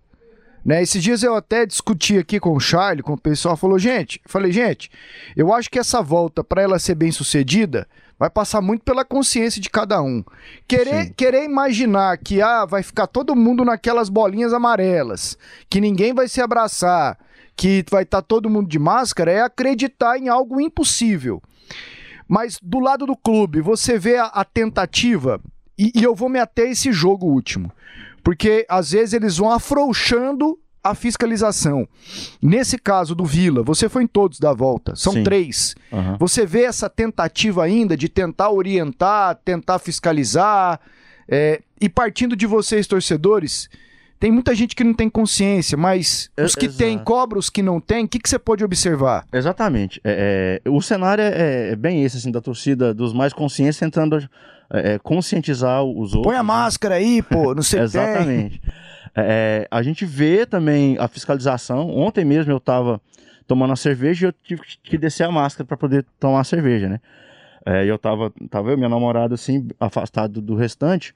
né? Esses dias eu até discuti aqui com o Charlie, com o pessoal, falou, gente, falei, gente, eu acho que essa volta, para ela ser bem sucedida, vai passar muito pela consciência de cada um. Querer, Sim. querer imaginar que ah, vai ficar todo mundo naquelas bolinhas amarelas, que ninguém vai se abraçar, que vai estar todo mundo de máscara, é acreditar em algo impossível. Mas do lado do clube, você vê a, a tentativa, e, e eu vou me ater a esse jogo último, porque às vezes eles vão afrouxando a fiscalização. Nesse caso do Vila, você foi em todos da volta, são Sim. três. Aham. Você vê essa tentativa ainda de tentar orientar, tentar fiscalizar, é, e partindo de vocês, torcedores, tem muita gente que não tem consciência, mas É, os que têm exato. cobra os que não têm, o que, que você pode observar? Exatamente. É, é, o cenário é, é bem esse, assim, da torcida, dos mais conscientes, tentando é, é, conscientizar os outros. Põe a né? máscara aí, pô, não sei tem. [LAUGHS] Exatamente. É, a gente vê também a fiscalização. Ontem mesmo eu estava tomando uma cerveja e eu tive que descer a máscara para poder tomar a cerveja, né? É, e eu tava, tava eu minha namorada assim, afastado do restante.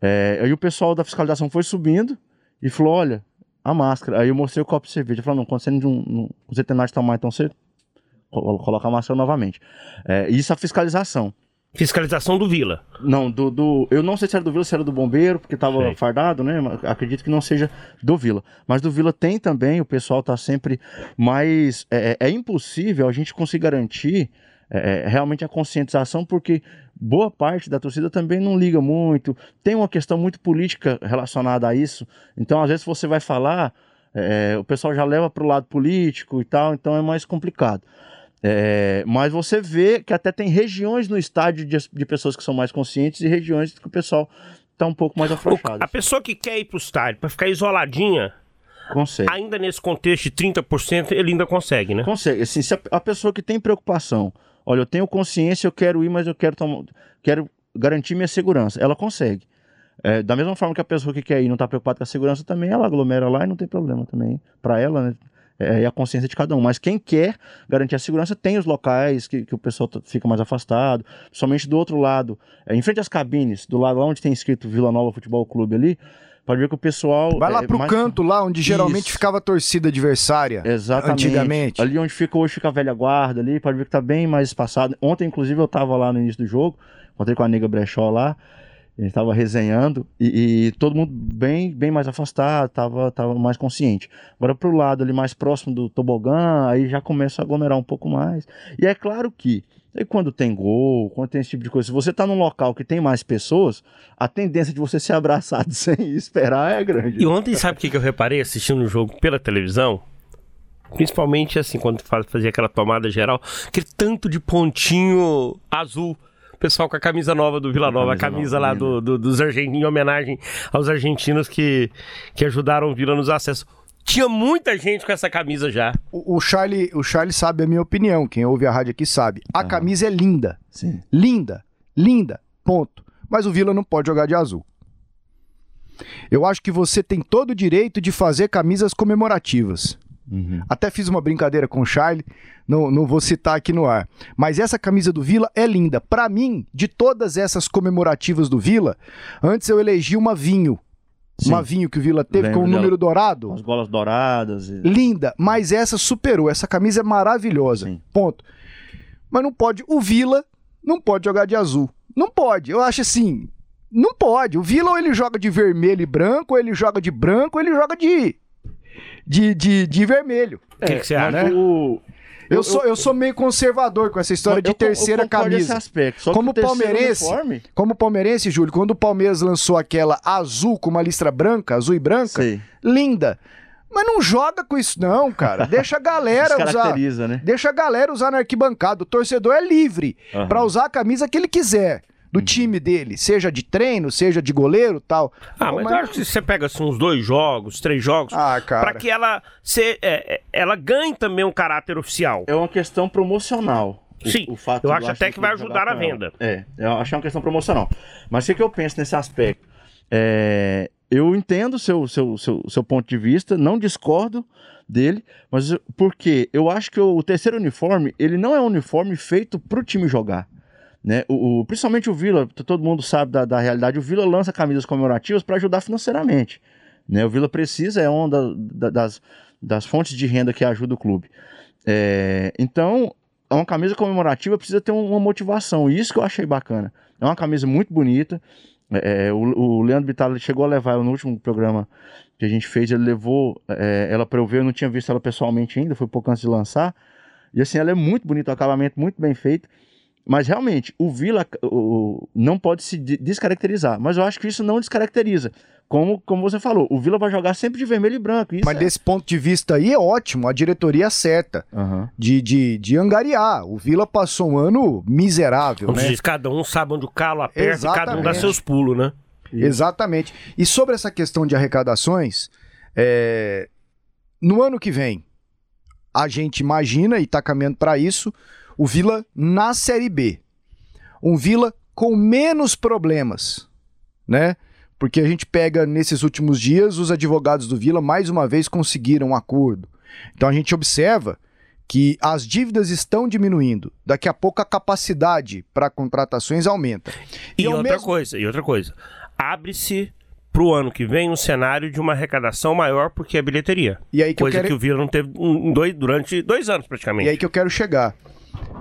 É, aí o pessoal da fiscalização foi subindo e falou: olha, a máscara. Aí eu mostrei o copo de cerveja. Eu falei, não, quando você não, não, você terminar de tomar, então você colo- coloca a máscara novamente. É, isso a fiscalização. Fiscalização do Vila. Não, do, do- Eu não sei se era do Vila, se era do Bombeiro, porque tava Sei. fardado, né? Mas Acredito que não seja do Vila. Mas do Vila tem também, o pessoal tá sempre mais. É, é impossível a gente conseguir garantir é, é, realmente a conscientização, porque boa parte da torcida também não liga muito. Tem uma questão muito política relacionada a isso. Então, às vezes, você vai falar, é, o pessoal já leva para o lado político e tal, então é mais complicado. É, mas você vê que até tem regiões no estádio de, de pessoas que são mais conscientes e regiões que o pessoal tá um pouco mais O- afrouxado. a pessoa que quer ir pro estádio pra ficar isoladinha, Consegue. ainda nesse contexto de 30%, ele ainda consegue, né? Consegue. Assim, se a, a pessoa que tem preocupação, olha, eu tenho consciência, eu quero ir, mas eu quero tomar, quero garantir minha segurança. Ela consegue. É, da mesma forma que a pessoa que quer ir não está preocupada com a segurança também, ela aglomera lá e não tem problema também. Para ela, né? É, é a consciência de cada um. Mas quem quer garantir a segurança tem os locais que, que o pessoal tá- fica mais afastado. Somente do outro lado, é, em frente às cabines, do lado lá onde tem escrito Vila Nova Futebol Clube ali, pode ver que o pessoal. Vai lá é, pro mais- canto lá onde geralmente Isso. ficava a torcida adversária. Exatamente. Antigamente. Ali onde fica hoje fica a velha guarda ali, pode ver que tá bem mais espaçado. Ontem, inclusive, eu tava lá no início do jogo, encontrei com a nega Brechó lá, gente tava resenhando e, e todo mundo bem, bem mais afastado, tava, tava mais consciente. Agora pro lado ali mais próximo do tobogã, aí já começa a aglomerar um pouco mais. E é claro que quando tem gol, quando tem esse tipo de coisa, se você tá num local que tem mais pessoas, a tendência de você [LAUGHS] ser abraçado sem esperar é grande. E ontem, sabe o que eu reparei assistindo o jogo pela televisão? Principalmente assim, quando faz- fazia aquela tomada geral, aquele tanto de pontinho azul. Pessoal com a camisa nova do Vila Nova, a camisa camisa nova, lá do, do- dos argentinos, em homenagem aos argentinos que, que ajudaram o Vila nos acessos. Tinha muita gente com essa camisa já. O, o Charlie, o Charlie sabe a minha opinião, quem ouve a rádio aqui sabe. A camisa é linda. Sim. Linda, linda, ponto. Mas o Vila não pode jogar de azul. Eu acho que você tem todo o direito de fazer camisas comemorativas. Uhum. Até fiz uma brincadeira com o Charlie, não, não vou citar aqui no ar. Mas essa camisa do Vila é linda. Pra mim, de todas essas comemorativas do Vila, antes eu elegi uma vinho. Sim. Uma vinho que o Vila teve Lembro com o dela. número dourado. As golas douradas. E... Linda, mas essa superou. Essa camisa é maravilhosa. Sim. Ponto. Mas não pode. O Vila não pode jogar de azul. Não pode. Eu acho assim. Não pode. O Vila ou ele joga de vermelho e branco, ou ele joga de branco, ou ele joga de. De, de, de vermelho. O que, que você acha? o- Eu, sou, eu sou meio conservador com essa história de eu- eu terceira nesse camisa. aspecto. Só que Como palmeirense, uniforme- como palmeirense, Júlio, quando o Palmeiras lançou aquela azul com uma listra branca, azul e branca, Sei. linda. Mas não joga com isso, não, cara. [LAUGHS] Deixa a galera usar. Né? Deixa a galera usar na arquibancada. O torcedor é livre Aham. pra usar a camisa que ele quiser. Do Uhum. time dele, seja de treino, seja de goleiro tal. Ah, mas eu acho que você pega assim, uns dois jogos, três jogos, Ah, pra que ela, se, é, é, ela ganhe também um caráter oficial. É uma questão promocional. O- Sim, o fato eu acho até que vai ajudar ela. venda. É, eu acho que é uma questão promocional. Mas o que, que eu penso nesse aspecto? É, eu entendo o seu, seu, seu, seu ponto de vista, não discordo dele, mas porque eu acho que o, o terceiro uniforme, ele não é um uniforme feito pro time jogar. Né? O, o- principalmente o Vila, todo mundo sabe da, da realidade, o Vila lança camisas comemorativas para ajudar financeiramente. Né? O Vila precisa, é uma da- da- das, das fontes de renda que ajuda o clube. É, então, uma camisa comemorativa precisa ter um- uma motivação, isso que eu achei bacana. É uma camisa muito bonita. é, o, o Leandro Bittar chegou a levar ela no último programa que a gente fez, ele levou é, ela para eu ver, eu não tinha visto ela pessoalmente ainda, foi pouco antes de lançar. E assim, ela é muito bonita, o acabamento muito bem feito. Mas realmente, o Vila o, não pode se de- descaracterizar. Mas eu acho que isso não descaracteriza. Como, como você falou, o Vila vai jogar sempre de vermelho e branco. Isso Mas é... desse ponto de vista aí é ótimo, a diretoria acerta Aham. de, de, de angariar. O Vila passou um ano miserável, né? diz, cada um sabe onde o calo aperta e cada um dá Exatamente. seus pulos, né? Exatamente. E sobre essa questão de arrecadações, é, no ano que vem, a gente imagina e está caminhando para isso, o Vila na Série B. Um Vila com menos problemas, né? Porque a gente pega nesses últimos dias, os advogados do Vila mais uma vez conseguiram um acordo. Então a gente observa que as dívidas estão diminuindo. Daqui a pouco a capacidade para contratações aumenta. E, ao outra mesmo- coisa, e outra coisa. Abre-se pro ano que vem um cenário de uma arrecadação maior porque é bilheteria. E aí que eu Coisa quero que o Vila não teve em dois- durante dois anos, E praticamente. aí que eu quero chegar.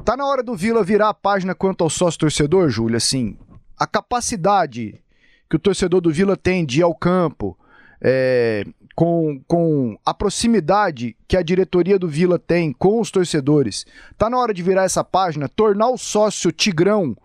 Tá na hora do Vila virar a página quanto ao sócio torcedor, Júlio, assim, a capacidade que o torcedor do Vila tem de ir ao campo, é, com, com a proximidade que a diretoria do Vila tem com os torcedores. Tá na hora de virar essa página, tornar o sócio Tigrão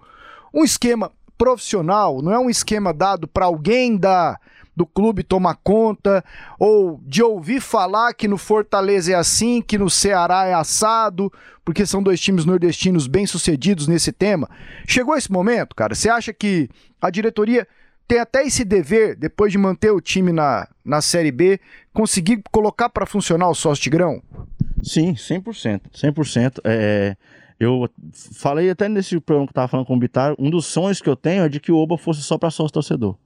um esquema profissional, não é um esquema dado para alguém da do clube tomar conta ou de ouvir falar que no Fortaleza é assim, que no Ceará é assado, porque são dois times nordestinos bem-sucedidos nesse tema. Chegou esse momento, cara? Você acha que a diretoria tem até esse dever, depois de manter o time na, na Série B, conseguir colocar para funcionar o sócio Tigrão? Sim, 100%. 100%. É, eu falei até nesse programa que eu tava falando com o Bitar, um dos sonhos que eu tenho é de que o Oba fosse só para sócio torcedor.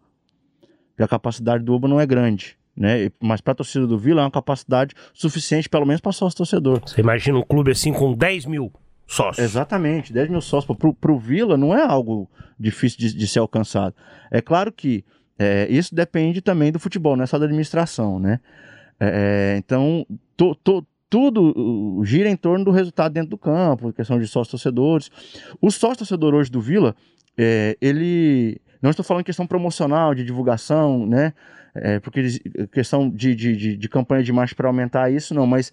Porque a capacidade do Oba não é grande, né? Mas para a torcida do Vila é uma capacidade suficiente, pelo menos para sócio torcedor. Você imagina um clube assim com 10 mil sócios. Exatamente, 10 mil sócios pro, pro Vila não é algo difícil de, de ser alcançado. É claro que é, isso depende também do futebol, não é só da administração, né? É, então, to- to- tudo uh, gira em torno do resultado dentro do campo, questão de sócios torcedores. O sócio torcedor hoje do Vila, é, ele. Não estou falando questão promocional, de divulgação, né? É, porque eles- questão de, de, de, de campanha de marketing para aumentar isso, não, mas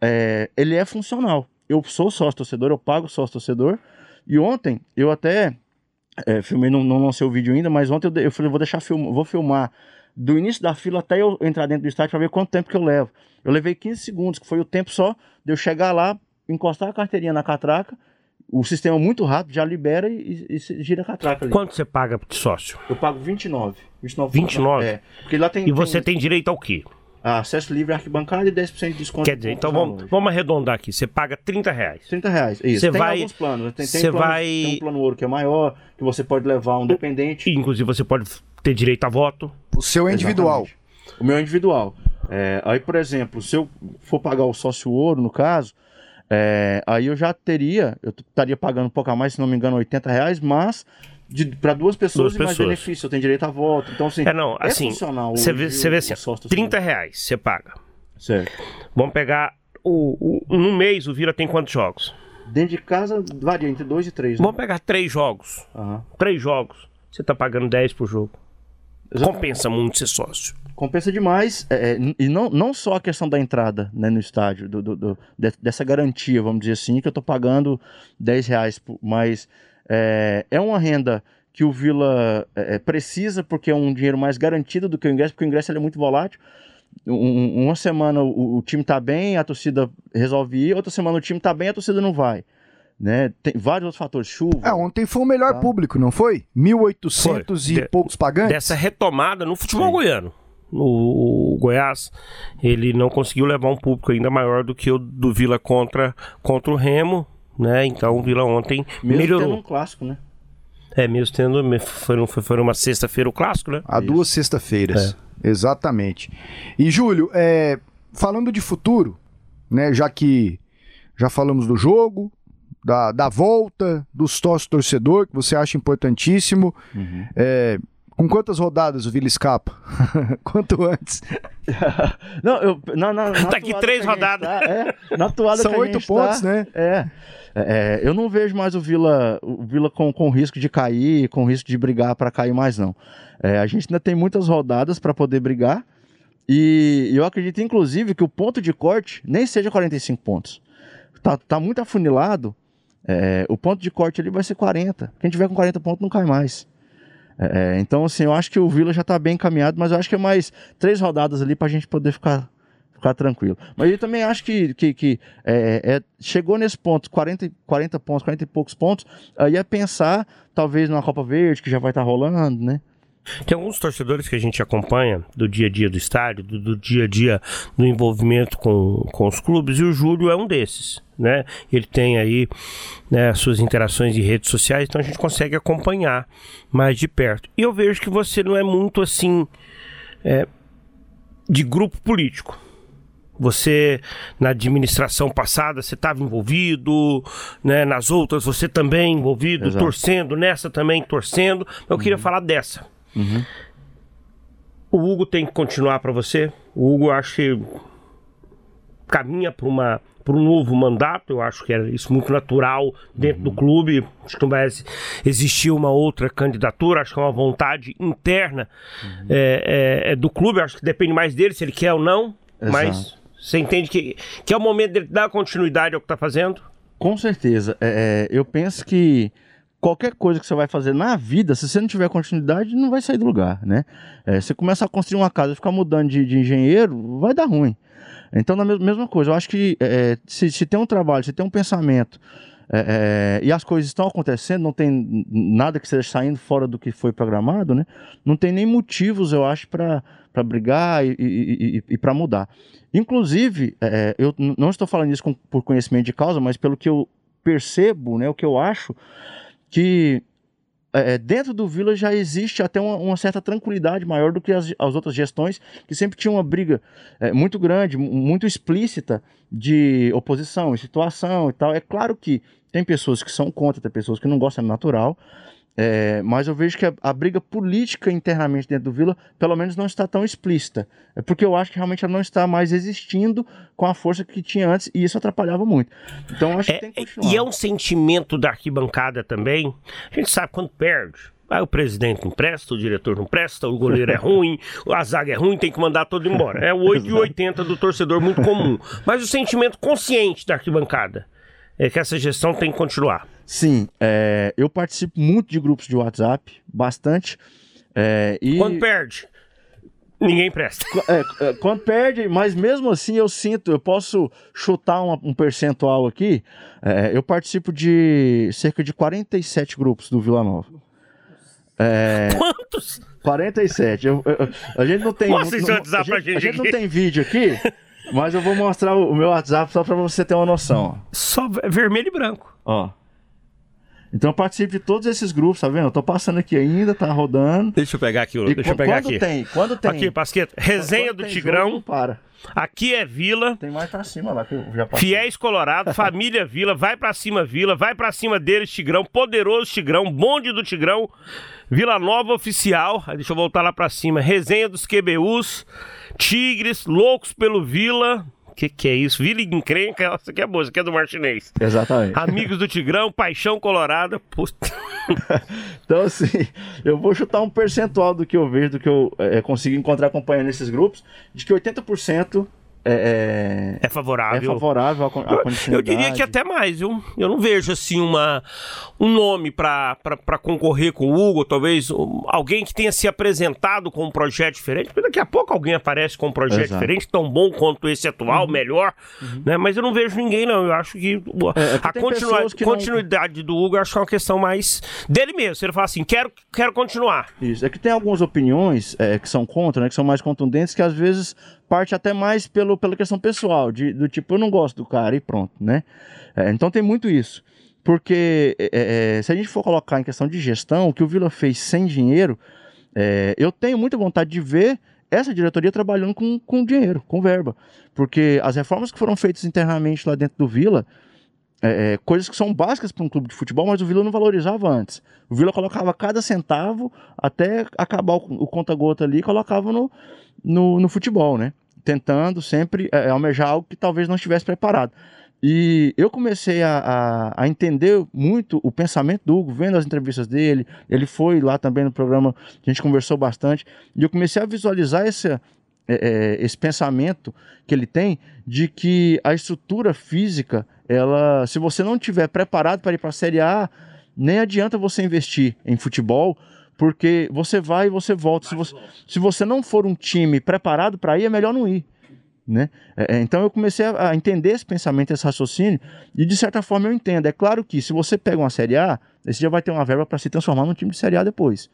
é, ele é funcional. Eu sou sócio torcedor, eu pago sócio torcedor. E ontem eu até é, filmei, não, não lancei o vídeo ainda, mas ontem eu, eu falei, vou deixar film, vou filmar do início da fila até eu entrar dentro do estádio para ver quanto tempo que eu levo. Eu levei 15 segundos, que foi o tempo só de eu chegar lá, encostar a carteirinha na catraca, o sistema muito rápido, já libera e, e- e gira a catraca ali. Quanto você paga de sócio? Eu pago 29. 29? 29? É. Porque lá tem, E você tem tem direito ao quê? acesso livre à arquibancada e 10% de desconto. Quer dizer, então os vamos, vamos arredondar aqui. Você paga 30 reais. 30 reais, isso. Você tem vai- alguns planos. Tem, tem, você plano, vai- tem um plano ouro que é maior, que você pode levar um dependente. E, inclusive, você pode ter direito a voto. O seu é individual. Exatamente. O meu é individual. É, aí, por exemplo, se eu for pagar o sócio ouro, no caso, é, aí eu já teria, eu estaria pagando um pouco a mais, se não me engano, 80 reais, mas para duas pessoas Duas e mais pessoas. benefício, eu tenho direito a voto. Então, assim, É, não, assim, funcional Você vê, vê assim, ó, sócio 30 reais você paga. Certo. Vamos pegar. O, o, no mês, o Vila tem quantos jogos? Dentro de casa, varia entre 2 e 3. Né? Vamos pegar três jogos. Aham. Três jogos. Você tá pagando 10 por jogo. Exatamente. Compensa muito ser sócio. Compensa demais, é, é, e não, não só a questão da entrada né, no estádio, do, do- do- de- dessa garantia, vamos dizer assim, que eu tô pagando 10 reais, mas é, é uma renda que o Vila é, é, precisa, porque é um dinheiro mais garantido do que o ingresso, porque o ingresso ele é muito volátil. Um- um- uma semana o, o time tá bem, a torcida resolve ir, outra semana o time tá bem, a torcida não vai. Né? Tem vários outros fatores, chuva. É, ontem foi o melhor Tá. público, não foi? 1.800 Foi. e De- poucos pagantes? Dessa retomada no futebol goiano. O, o Goiás, ele não conseguiu levar um público ainda maior do que o do Vila contra, contra o Remo, né? Então o Vila ontem mesmo melhorou. tendo um clássico, né? É, mesmo tendo. me- Foi, foi, uma sexta-feira o clássico, né? Há duas sexta-feiras. Exatamente. E, Júlio, é, falando de futuro, né, já que já falamos do jogo, da, da volta, do sócio torcedor, que você acha importantíssimo, é, com quantas rodadas o Vila escapa? [LAUGHS] Quanto antes? [LAUGHS] Não, eu, na, na, na Daqui toada três rodadas. tá, é, na toada São oito gente pontos, tá, né? É. É, eu não vejo mais o Vila, o Vila com, com risco de cair, com risco de brigar para cair mais, não. É, a gente ainda tem muitas rodadas para poder brigar. E eu acredito, inclusive, que o ponto de corte nem seja 45 pontos. Tá, tá muito afunilado. É, o ponto de corte ali vai ser 40. Quem tiver com 40 pontos não cai mais. É, é, então, assim, eu acho que o Vila já está bem encaminhado, mas eu acho que é mais três rodadas ali para a gente poder ficar, ficar tranquilo. Mas eu também acho que, que, que é, é, chegou nesse ponto, 40, 40 pontos, 40 e poucos pontos, aí é pensar, talvez, numa Copa Verde, que já vai estar tá rolando, né? Tem alguns torcedores que a gente acompanha do dia a dia do estádio, do, do dia a dia do envolvimento com, com os clubes, e o Júlio é um desses. Né? Ele tem aí né, suas interações em redes sociais, então a gente consegue acompanhar mais de perto. E eu vejo que você não é muito assim é, de grupo político. Você, na administração passada, você estava envolvido, né? nas outras você também envolvido, Exato. torcendo, nessa também torcendo. Eu uhum. queria falar dessa. Uhum. O Hugo tem que continuar para você. O Hugo acho que caminha para uma para um novo mandato. Eu acho que é isso muito natural dentro uhum. do clube. Acho que não vai existir uma outra candidatura. Acho que é uma vontade interna uhum. é, é, é, do clube. Acho que depende mais dele se ele quer ou não. Exato. Mas você entende que, que é o momento dele dar continuidade ao que está fazendo? Com certeza. É, é, eu penso que qualquer coisa que você vai fazer na vida, se você não tiver continuidade, não vai sair do lugar, né? É, você começa a construir uma casa ficar mudando de, de, engenheiro, vai dar ruim. Então, na mesma coisa, eu acho que é, se, se tem um trabalho, se tem um pensamento é, é, e as coisas estão acontecendo, não tem nada que seja saindo fora do que foi programado, né? Não tem nem motivos, eu acho, para brigar e, e, e, e para mudar. Inclusive, é, eu não estou falando isso com, por conhecimento de causa, mas pelo que eu percebo, né, o que eu acho, que é, é, dentro do Vila já existe até uma, uma, certa tranquilidade maior do que as, as outras gestões, que sempre tinha uma briga é, muito grande, muito explícita de oposição e situação e tal. É claro que tem pessoas que são contra, tem pessoas que não gostam, é natural, é, mas eu vejo que a, a, briga política internamente dentro do Vila, pelo menos, não está tão explícita. É porque eu acho que realmente ela não está mais existindo com a força que tinha antes e isso atrapalhava muito. Então eu acho é, que tem que continuar. E é um sentimento da arquibancada também. A gente sabe quando perde. Aí o presidente não presta, o diretor não presta, o goleiro é [LAUGHS] ruim, a zaga é ruim, tem que mandar todo embora. É o 8,80 do torcedor muito comum. Mas o sentimento consciente da arquibancada é que essa gestão tem que continuar. Sim, é, eu participo muito de grupos de WhatsApp, bastante. É, e... Quando perde, ninguém presta. É, é, quando perde, mas mesmo assim eu sinto, eu posso chutar uma, um percentual aqui. É, eu participo de cerca de 47 grupos do Vila Nova. É, Quantos? 47. Eu, eu, a gente não tem. Mostra não, WhatsApp a, gente, a gente não tem vídeo aqui. Mas eu vou mostrar o meu WhatsApp só para você ter uma noção. Só vermelho e branco. Ó. Então eu participo de todos esses grupos, tá vendo? Eu tô passando aqui ainda, tá rodando. Deixa eu pegar aqui, e deixa eu pegar quando aqui. Tem, quando tem. Aqui, Pasqueta, resenha do Tigrão. Jogo, para. Aqui é Vila. Tem mais pra cima lá que eu já passei. Fiéis Colorado, família [LAUGHS] Vila, vai pra cima Vila, vai pra cima deles Tigrão, poderoso Tigrão, bonde do Tigrão, Vila Nova Oficial, deixa eu voltar lá pra cima, resenha dos QBUs, Tigres, loucos pelo Vila, que que é isso? Vila encrenca, essa aqui é boa, essa aqui é do Martinez. Exatamente. Amigos do Tigrão, Paixão Colorada. [LAUGHS] então, assim, eu vou chutar um percentual do que eu vejo, do que eu é, consigo encontrar acompanhando nesses grupos, de que 80% é, é, é, favorável. É favorável à, continuidade. Eu diria que até mais, viu? Eu não vejo assim uma, um nome para concorrer com o Hugo, talvez um, alguém que tenha se apresentado com um projeto diferente, porque daqui a pouco alguém aparece com um projeto Exato. diferente, tão bom quanto esse atual, uhum. melhor, uhum. né? Mas eu não vejo ninguém, não. Eu acho que é, é a continua, continuidade não... do Hugo, eu acho que é uma questão mais dele mesmo. Se ele fala assim, quero, quero continuar. Isso, é que tem algumas opiniões é, que são contra, né? Que são mais contundentes, que às vezes parte até mais pelo, pela questão pessoal, de, do tipo, eu não gosto do cara e pronto, né? É, então tem muito isso. Porque é, é, se a gente for colocar em questão de gestão, o que o Vila fez sem dinheiro, é, eu tenho muita vontade de ver essa diretoria trabalhando com, com dinheiro, com verba. Porque as reformas que foram feitas internamente lá dentro do Vila, é, é, coisas que são básicas para um clube de futebol, mas o Vila não valorizava antes. O Vila colocava cada centavo até acabar o, o conta-gota ali e colocava no, no, no futebol, né? Tentando sempre é, almejar algo que talvez não estivesse preparado. E eu comecei a, a, a, entender muito o pensamento do Hugo, vendo as entrevistas dele. Ele foi lá também no programa, a gente conversou bastante. E eu comecei a visualizar essa, é, esse pensamento que ele tem de que a estrutura física, ela, se você não tiver preparado para ir para a Série A, nem adianta você investir em futebol, porque você vai e você volta. Se você, se você não for um time preparado para ir, é melhor não ir. Né? É, é, então eu comecei a entender esse pensamento, esse raciocínio, e de certa forma eu entendo. É claro que se você pega uma Série A, você já vai ter uma verba para se transformar num time de Série A depois.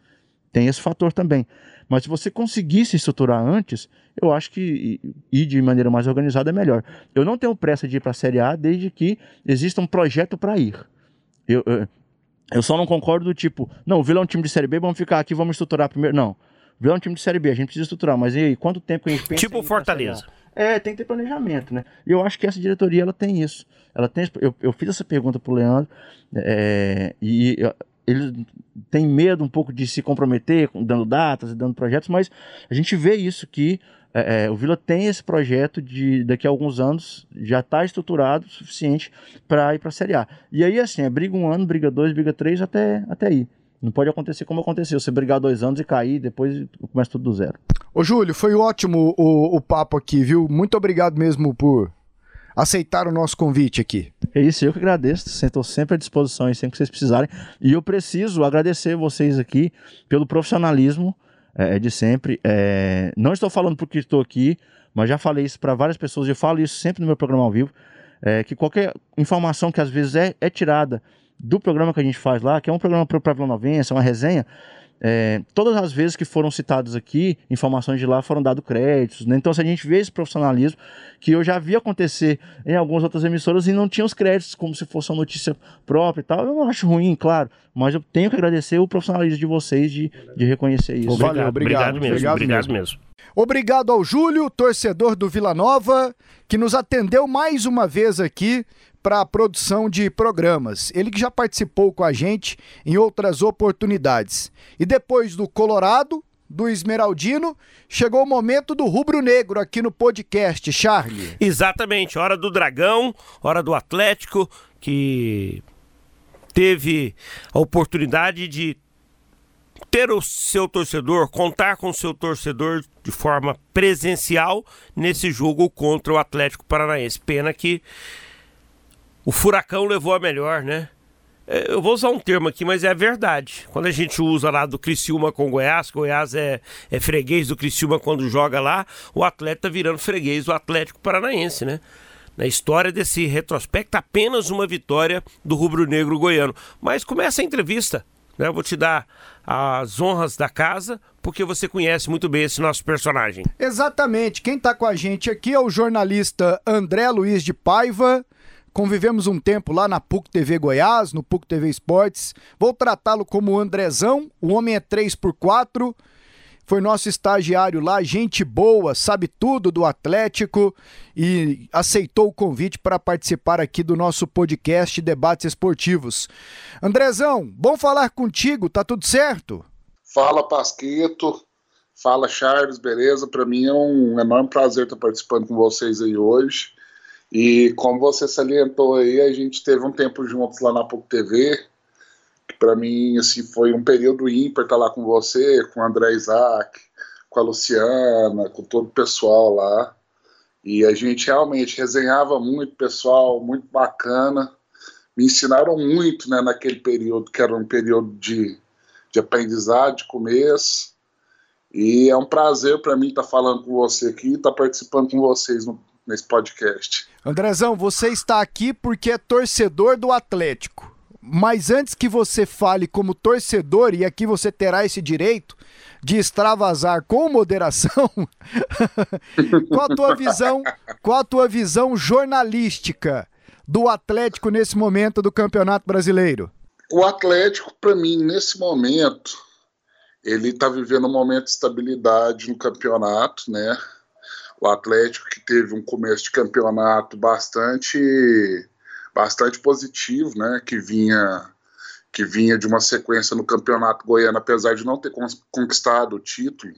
Tem esse fator também. Mas se você conseguir se estruturar antes, eu acho que ir de maneira mais organizada é melhor. Eu não tenho pressa de ir para a Série A desde que exista um projeto para ir. Eu, eu, eu, só não concordo do tipo, não, o Vila é um time de Série B, vamos ficar aqui, vamos estruturar primeiro. Não. O Vila é um time de Série B, a gente precisa estruturar, mas e aí, quanto tempo a gente pensa Tipo Fortaleza. É, tem que ter planejamento, né? E eu acho que essa diretoria, ela tem isso. Ela tem, eu, eu fiz essa pergunta pro Leandro, é, e ele tem medo um pouco de se comprometer, dando datas e dando projetos, mas a gente vê isso que é, é, o Vila tem esse projeto de daqui a alguns anos já está estruturado o suficiente para ir para a Série A. E aí, assim, é briga um ano, briga dois, briga três, até, até aí. Não pode acontecer como aconteceu, você brigar dois anos e cair, depois começa tudo do zero. Ô Júlio, foi ótimo o, o papo aqui, viu? Muito obrigado mesmo por aceitar o nosso convite aqui. É isso, eu que agradeço. Estou sempre à disposição e sempre que vocês precisarem. E eu preciso agradecer vocês aqui pelo profissionalismo é, de sempre. É, não estou falando porque estou aqui, mas já falei isso para várias pessoas. Eu falo isso sempre no meu programa ao vivo. É, que qualquer informação que às vezes é, é tirada do programa que a gente faz lá, que é um programa para Vila Novense, uma resenha, é, todas as vezes que foram citadas aqui, informações de lá foram dados créditos. Né? Então, se a gente vê esse profissionalismo, que eu já vi acontecer em algumas outras emissoras e não tinha os créditos, como se fosse uma notícia própria e tal, eu não acho ruim, claro, mas eu tenho que agradecer o profissionalismo de vocês de, de reconhecer isso. Obrigado, Valeu, obrigado, obrigado mesmo. Obrigado, obrigado mesmo. Obrigado ao Júlio, torcedor do Vila Nova, que nos atendeu mais uma vez aqui para a produção de programas. Ele que já participou com a gente em outras oportunidades. E depois do Colorado, do Esmeraldino, chegou o momento do Rubro Negro aqui no podcast, Charlie. Exatamente, hora do Dragão, hora do Atlético, que teve a oportunidade de ter o seu torcedor, contar com o seu torcedor de forma presencial nesse jogo contra o Atlético Paranaense. Pena que o furacão levou a melhor, né? É, eu vou usar um termo aqui, mas é verdade. Quando a gente usa lá do Criciúma com Goiás, Goiás é, é freguês do Criciúma quando joga lá, o atleta tá virando freguês do Atlético Paranaense, né? Na história desse retrospecto, apenas uma vitória do rubro-negro goiano. Mas começa a entrevista, né? Eu vou te dar as honras da casa, porque você conhece muito bem esse nosso personagem. Exatamente. Quem está com a gente aqui é o jornalista André Luiz de Paiva Convivemos um tempo lá na PUC TV Goiás, no PUC TV Esportes. Vou tratá-lo como Andrezão, o homem é 3x4. Foi nosso estagiário lá, gente boa, sabe tudo do Atlético e aceitou o convite para participar aqui do nosso podcast Debates Esportivos. Andrezão, bom falar contigo, tá tudo certo? Fala Pasqueto, fala Charles, beleza? Para mim é um enorme prazer estar participando com vocês aí hoje. E como você salientou aí, a gente teve um tempo juntos lá na PUC TV, que para mim assim, foi um período ímpar estar lá com você, com o André Isaac, com a Luciana, com todo o pessoal lá. E a gente realmente resenhava muito, pessoal, muito bacana. Me ensinaram muito né, naquele período, que era um período de, de aprendizado, de começo. E é um prazer para mim estar falando com você aqui, estar participando com vocês no, nesse podcast. Andrezão, você está aqui porque é torcedor do Atlético. Mas antes que você fale como torcedor, e aqui você terá esse direito de extravasar com moderação, [LAUGHS] qual a tua visão, qual a tua visão jornalística do Atlético nesse momento do Campeonato Brasileiro? O Atlético, para mim, nesse momento, ele está vivendo um momento de estabilidade no campeonato, né? O Atlético que teve um começo de campeonato bastante bastante positivo, né, que vinha que vinha de uma sequência no Campeonato Goiano, apesar de não ter conquistado o título,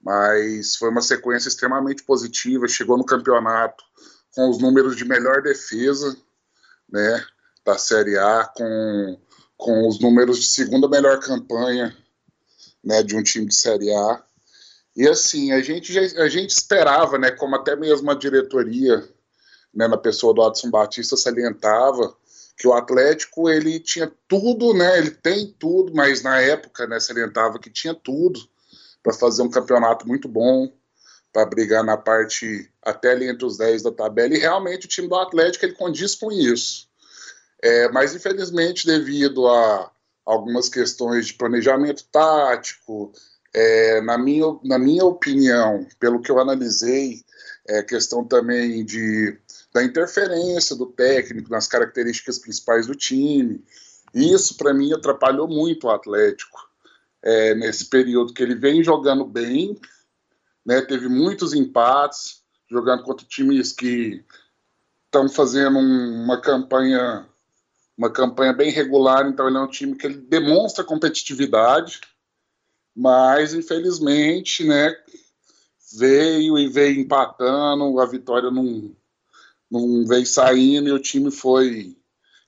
mas foi uma sequência extremamente positiva, chegou no campeonato com os números de melhor defesa, né, da Série A, com, com os números de segunda melhor campanha, né, de um time de Série A. E assim, a gente, a gente esperava, né, como até mesmo a diretoria, né, na pessoa do Adson Batista salientava, que o Atlético ele tinha tudo, né, ele tem tudo, mas na época, né, salientava que tinha tudo para fazer um campeonato muito bom, para brigar na parte até ali entre os 10 da tabela, e realmente o time do Atlético ele condiz com isso. É, mas infelizmente, devido a algumas questões de planejamento tático, é, na, minha, na minha opinião, pelo que eu analisei, é questão também de, da interferência do técnico nas características principais do time. Isso, para mim, atrapalhou muito o Atlético é, nesse período que ele vem jogando bem, né, teve muitos empates, jogando contra times que estão fazendo um, uma campanha uma campanha bem regular, então ele é um time que ele demonstra competitividade, mas infelizmente, né, veio e veio empatando, a vitória não, não veio saindo e o time foi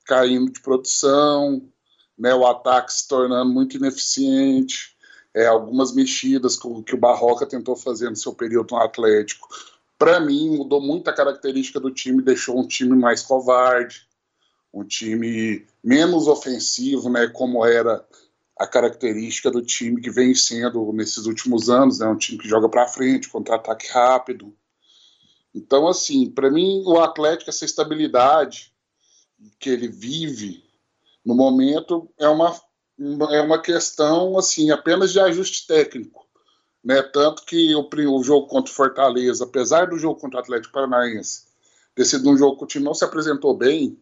caindo de produção, né, o ataque se tornando muito ineficiente, é, algumas mexidas que, que o Barroca tentou fazer no seu período no Atlético. Para mim, mudou muito a característica do time, deixou um time mais covarde, um time menos ofensivo, né, como era a característica do time que vem sendo nesses últimos anos, né, um time que joga para frente, contra-ataque rápido. Então, assim, para mim, o Atlético, essa estabilidade que ele vive no momento é uma, é uma questão, assim, apenas de ajuste técnico. Né? Tanto que o, o jogo contra o Fortaleza, apesar do jogo contra o Atlético Paranaense ter sido um jogo que o time não se apresentou bem,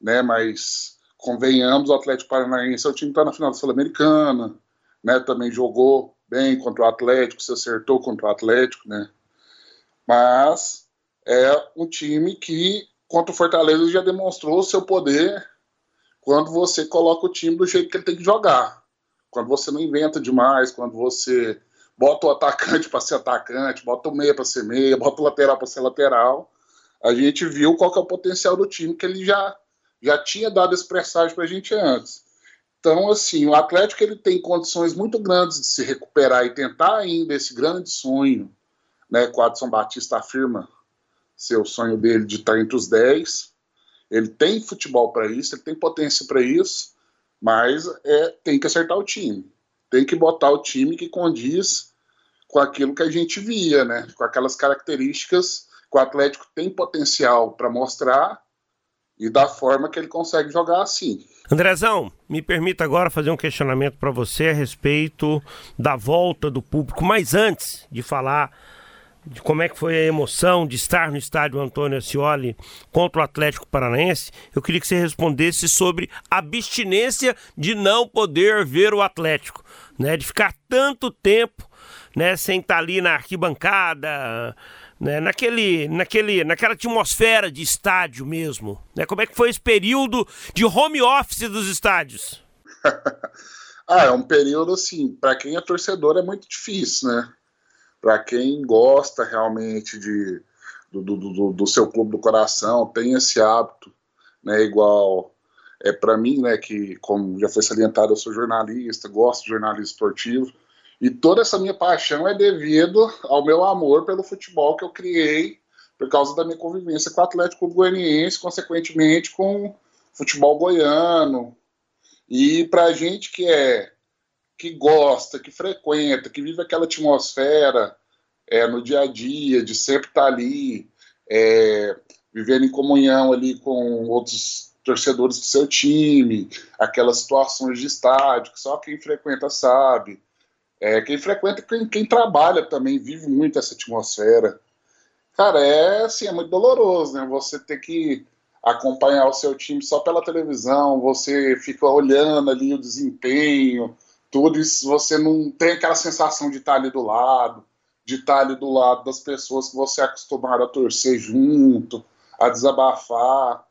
né? Mas convenhamos, o Atlético Paranaense é o time que está na final da Sul-Americana, né? Também jogou bem contra o Atlético, se acertou contra o Atlético, né? Mas é um time que contra o Fortaleza já demonstrou o seu poder quando você coloca o time do jeito que ele tem que jogar. Quando você não inventa demais, quando você bota o atacante para ser atacante, bota o meia para ser meia, bota o lateral para ser lateral. A gente viu qual é o potencial do time que ele já já tinha dado esse presságio para a gente antes. Então, assim, o Atlético ele tem condições muito grandes de se recuperar e tentar ainda esse grande sonho, né? Que o Adson Batista afirma ser o sonho dele de estar entre os 10. Ele tem futebol para isso, ele tem potência para isso, mas é, tem que acertar o time. Tem que botar o time que condiz com aquilo que a gente via, né? Com aquelas características que o Atlético tem potencial para mostrar e da forma que ele consegue jogar assim. Andrezão, me permita agora fazer um questionamento para você a respeito da volta do público, mas antes de falar de como é que foi a emoção de estar no estádio Antônio Ascioli contra o Atlético Paranaense, eu queria que você respondesse sobre a abstinência de não poder ver o Atlético, né, de ficar tanto tempo, né, sem estar ali na arquibancada, né, naquele, naquele, naquela atmosfera de estádio mesmo. Né? Como é que foi esse período de home office dos estádios? [LAUGHS] ah, é um período assim, para quem é torcedor é muito difícil, né? Para quem gosta realmente de, do, do, do, do, seu clube do coração, tem esse hábito, né? Igual é para mim, né? Que como já foi salientado, eu sou jornalista, gosto de jornalismo esportivo. E toda essa minha paixão é devido ao meu amor pelo futebol que eu criei por causa da minha convivência com o Atlético Goianiense, consequentemente com futebol goiano. E para gente que é que gosta, que frequenta, que vive aquela atmosfera é, no dia a dia, de sempre estar tá ali, é, vivendo em comunhão ali com outros torcedores do seu time, aquelas situações de estádio que só quem frequenta sabe. É, quem frequenta, quem, quem trabalha também vive muito essa atmosfera. Cara, é assim, é muito doloroso, né? Você ter que acompanhar o seu time só pela televisão, você fica olhando ali o desempenho, tudo isso, você não tem aquela sensação de estar ali do lado, de estar ali do lado das pessoas que você é acostumado a torcer junto, a desabafar.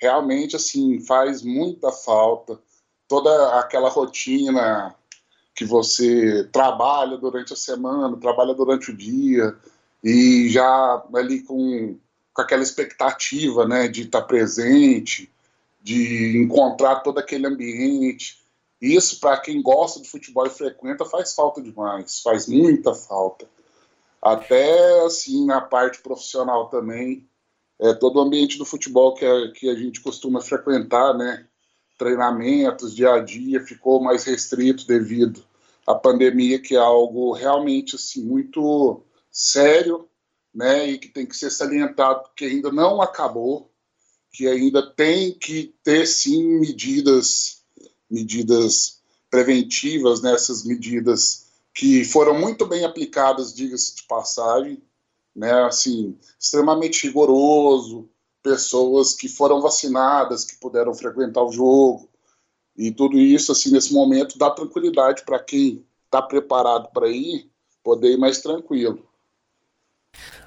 Realmente, assim, faz muita falta. Toda aquela rotina que você trabalha durante a semana, trabalha durante o dia, e já ali com, com aquela expectativa né, de estar presente, de encontrar todo aquele ambiente. Isso, para quem gosta de futebol e frequenta, faz falta demais, faz muita falta. Até, assim, na parte profissional também, é, todo o ambiente do futebol que a, que a gente costuma frequentar, né? Treinamentos, dia a dia, ficou mais restrito devido à pandemia, que é algo realmente, assim, muito sério, né? E que tem que ser salientado, que ainda não acabou, que ainda tem que ter, sim, medidas medidas preventivas, nessas né, medidas que foram muito bem aplicadas, diga-se de passagem, né, assim, extremamente rigoroso, pessoas que foram vacinadas, que puderam frequentar o jogo, e tudo isso, assim, nesse momento, dá tranquilidade para quem está preparado para ir, poder ir mais tranquilo.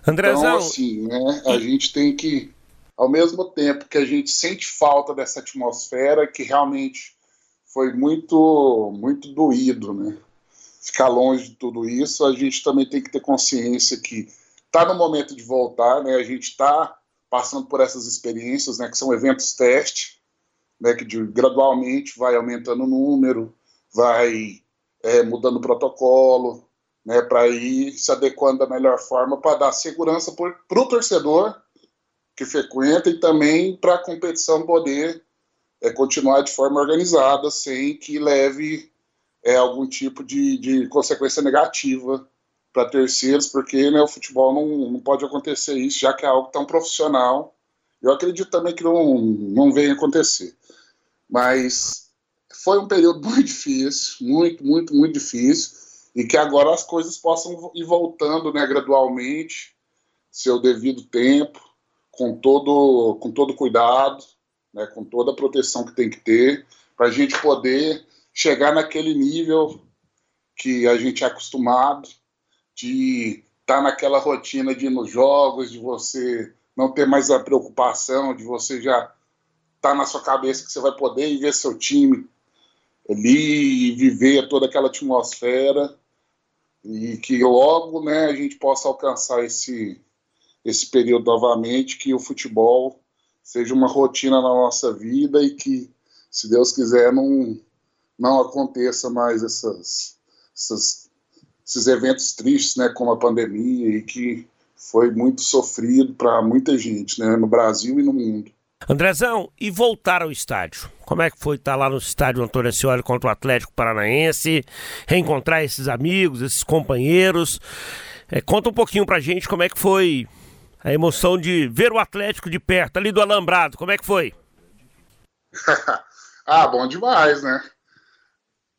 Andrezão... Então, assim, né, a gente tem que, ao mesmo tempo que a gente sente falta dessa atmosfera, que realmente foi muito, muito doído, né? Ficar longe de tudo isso, a gente também tem que ter consciência que está no momento de voltar, né? A gente está passando por essas experiências, né? Que são eventos teste, né? Que de, gradualmente vai aumentando o número, vai é, mudando o protocolo, né? Para ir se adequando da melhor forma para dar segurança para o torcedor que frequenta e também para a competição poder é, continuar de forma organizada, sem que leve é, algum tipo de, de consequência negativa para terceiros, porque né, o futebol não, não pode acontecer isso, já que é algo tão profissional. Eu acredito também que não, não venha acontecer. Mas foi um período [LAUGHS] muito difícil, muito, muito, muito difícil, e que agora as coisas possam ir voltando né, gradualmente, seu devido tempo, com todo, com todo cuidado, né, com toda a proteção que tem que ter, para a gente poder chegar naquele nível que a gente é acostumado, de estar tá naquela rotina de ir nos jogos, de você não ter mais a preocupação, de você já estar tá na sua cabeça que você vai poder ir ver seu time ali e viver toda aquela atmosfera e que logo né, a gente possa alcançar esse, esse período novamente, que o futebol seja uma rotina na nossa vida e que, se Deus quiser, não, não aconteça mais essas, essas, esses eventos tristes, né, como a pandemia, e que foi muito sofrido para muita gente, né, no Brasil e no mundo. Andrezão, e voltar ao estádio? Como é que foi estar lá no estádio Antônio Ascioli contra o Atlético Paranaense, reencontrar esses amigos, esses companheiros? É, conta um pouquinho pra gente como é que foi a emoção de ver o Atlético de perto, ali do Alambrado. Como é que foi? [LAUGHS] ah, bom demais, né?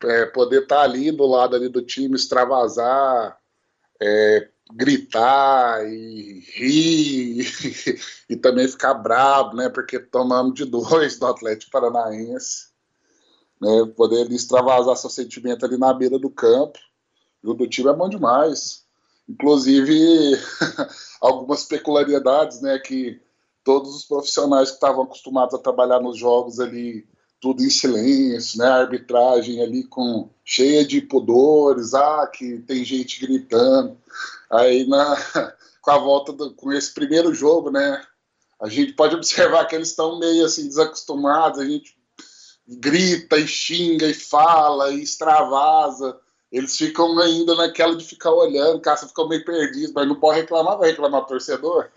É, poder estar tá ali do lado ali do time, extravasar, é, gritar e rir [LAUGHS] e também ficar bravo, né? Porque tomamos de dois do Atlético Paranaense. Né, poder extravasar seu sentimento ali na beira do campo. O do time é bom demais. Inclusive, [LAUGHS] algumas peculiaridades, né, que todos os profissionais que estavam acostumados a trabalhar nos jogos ali, tudo em silêncio, né, a arbitragem ali com cheia de pudores, ah, que tem gente gritando. Aí na [LAUGHS] com a volta do, com esse primeiro jogo, né, a gente pode observar que eles estão meio assim desacostumados, a gente grita e xinga e fala e extravasa eles ficam ainda naquela de ficar olhando, caça ficam meio perdidos, mas não pode reclamar, vai reclamar o torcedor.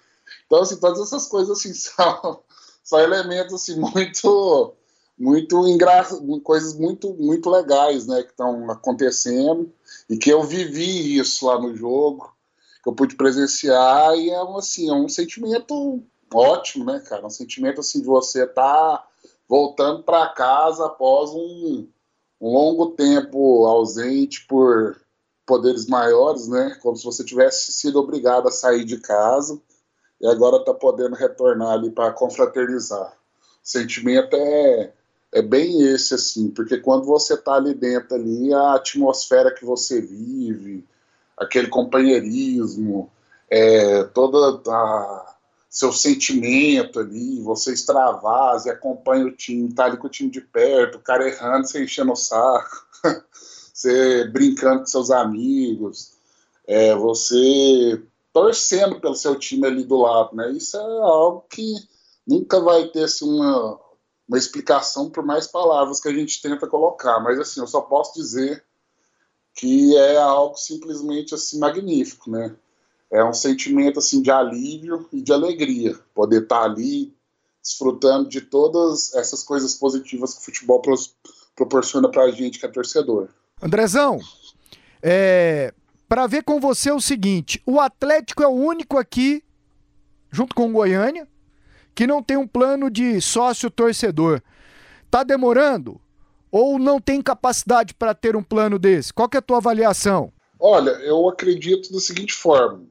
Então, assim, todas essas coisas assim [LAUGHS] são, são elementos assim muito muito engraçados, coisas muito muito legais, né, que estão acontecendo e que eu vivi isso lá no jogo, que eu pude presenciar e é assim, é um sentimento ótimo, né, cara, um sentimento assim de você tá voltando para casa após um um longo tempo ausente por poderes maiores, né? Como se você tivesse sido obrigado a sair de casa e agora está podendo retornar ali para confraternizar. O sentimento é, é bem esse, assim, porque quando você está ali dentro, ali, a atmosfera que você vive, aquele companheirismo, é, toda a seu sentimento ali, você extravasa acompanha o time, tá ali com o time de perto, o cara errando, você enchendo o saco, [LAUGHS] você brincando com seus amigos, é, você torcendo pelo seu time ali do lado, né? Isso é algo que nunca vai ter assim, uma, uma explicação por mais palavras que a gente tenta colocar, mas assim, eu só posso dizer que é algo simplesmente assim magnífico, né? É um sentimento assim de alívio e de alegria poder estar ali desfrutando de todas essas coisas positivas que o futebol proporciona para a gente que é torcedor. Andrezão, é, para ver com você o seguinte: o Atlético é o único aqui, junto com o Goiânia, que não tem um plano de sócio torcedor. Tá demorando? Ou não tem capacidade para ter um plano desse? Qual é a tua avaliação? Olha, eu acredito da seguinte forma.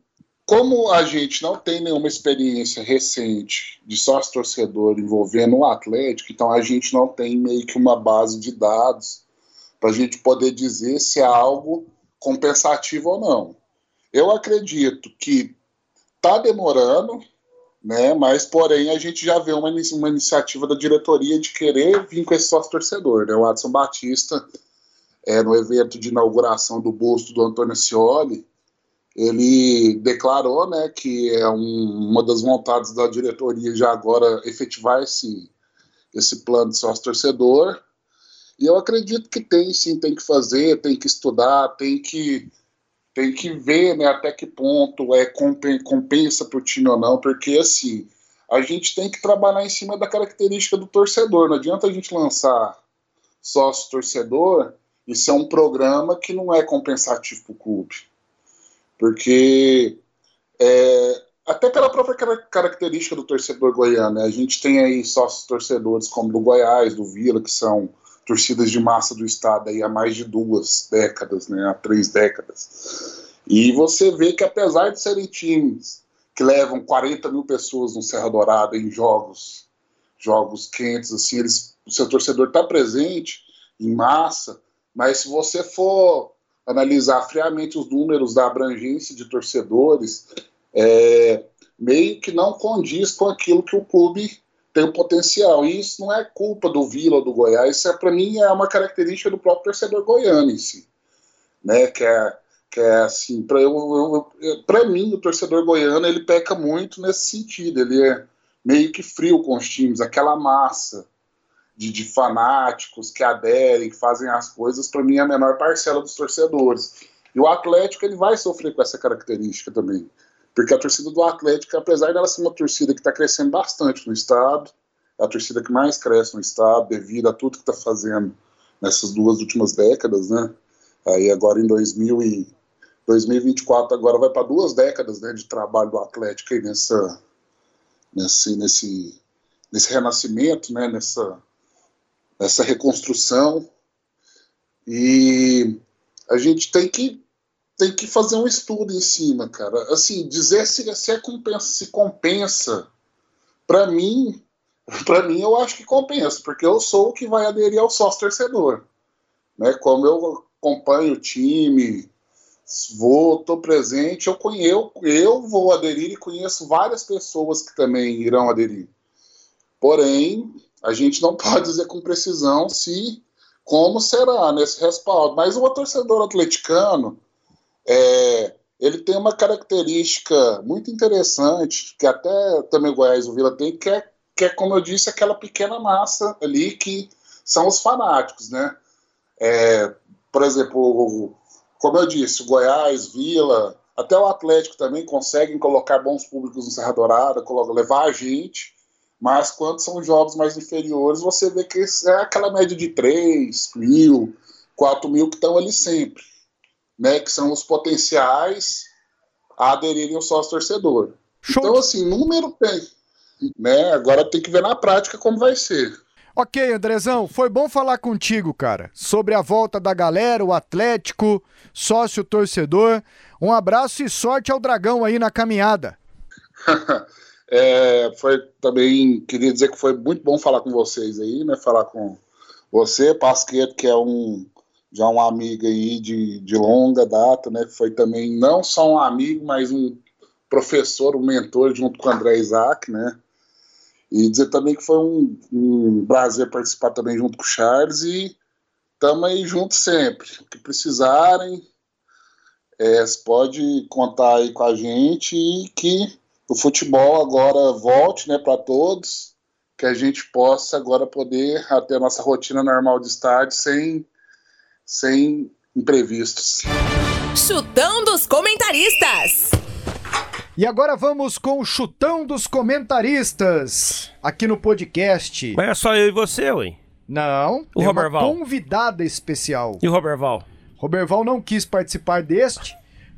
Como a gente não tem nenhuma experiência recente de sócio torcedor envolvendo o Atlético, então a gente não tem meio que uma base de dados para a gente poder dizer se é algo compensativo ou não. Eu acredito que está demorando, né? Mas, porém, a gente já vê uma, uma iniciativa da diretoria de querer vir com esse sócio torcedor, né? O Adson Batista, é, no evento de inauguração do busto do Antônio Scioli, ele declarou, né, que é um, uma das vontades da diretoria já agora efetivar esse, esse plano de sócio torcedor. E eu acredito que tem, sim, tem que fazer, tem que estudar, tem que tem que ver né, até que ponto é compensa para o time ou não, porque assim, a gente tem que trabalhar em cima da característica do torcedor. Não adianta a gente lançar sócio torcedor e ser um programa que não é compensativo para o clube. Porque é, até pela própria característica do torcedor goiano, né, a gente tem aí sócios torcedores como do Goiás, do Vila, que são torcidas de massa do estado aí há mais de duas décadas, né, há três décadas. E você vê que apesar de serem times que levam 40 mil pessoas no Serra Dourada em jogos, jogos quentes, assim, eles, o seu torcedor está presente em massa, mas se você for analisar friamente os números da abrangência de torcedores, é, meio que não condiz com aquilo que o clube tem o potencial. E isso não é culpa do Vila ou do Goiás, isso é, para mim é uma característica do próprio torcedor goiano em si. Né? Que é, que é assim, para eu, eu, mim, o torcedor goiano ele peca muito nesse sentido. Ele é meio que frio com os times, aquela massa de, de fanáticos que aderem, que fazem as coisas, para mim é a menor parcela dos torcedores. E o Atlético ele vai sofrer com essa característica também. Porque a torcida do Atlético, apesar dela ser uma torcida que está crescendo bastante no estado, é a torcida que mais cresce no estado devido a tudo que está fazendo nessas duas últimas décadas, né? Aí agora em 2000 e 2024 agora vai para duas décadas, né, de trabalho do Atlético aí nessa nesse nesse nesse renascimento, né, nessa nessa reconstrução e a gente tem que tem que fazer um estudo em cima, cara. Assim, dizer se, se, é compensa, se compensa, para mim, [LAUGHS] para mim eu acho que compensa, porque eu sou o que vai aderir ao sócio torcedor. Né? Como eu acompanho o time, vou, tô presente, eu, conheço, eu vou aderir e conheço várias pessoas que também irão aderir. Porém, a gente não [LAUGHS] pode dizer com precisão se como será nesse respaldo. Mas o torcedor atleticano, é, ele tem uma característica muito interessante, que até também Goiás e o Vila tem, que é, que é, como eu disse, aquela pequena massa ali que são os fanáticos, né? É, por exemplo, como eu disse, Goiás, Vila, até o Atlético também conseguem colocar bons públicos no Serra Dourada, levar a gente, mas quando são jogos mais inferiores, você vê que é aquela média de 3 mil, 4 mil que estão ali sempre né, que são os potenciais a aderirem ao sócio torcedor. Show. Então, assim, número tem. Né? Agora tem que ver na prática como vai ser. Ok, Andrezão, foi bom falar contigo, cara, sobre a volta da galera, o Atlético, sócio torcedor. Um abraço e sorte ao Dragão aí na caminhada. [LAUGHS] é, foi também, queria dizer que foi muito bom falar com vocês aí, né? Falar com você, Pasqueto, que é um já um amigo aí de, de longa data, né? Foi também não só um amigo, mas um professor, um mentor junto com o André Isaac, né? E dizer também que foi um, um prazer participar também junto com o Charles e estamos aí juntos sempre. O que precisarem, é, pode contar aí com a gente e que o futebol agora volte né, para todos que a gente possa agora poder ter a nossa rotina normal de estádio sem, sem imprevistos. Chutão dos comentaristas. E agora vamos com o chutão dos comentaristas aqui no podcast. Mas é só eu e você, ué. Não, O é uma Roberval. convidada especial. E o Roberval? Roberval não quis participar deste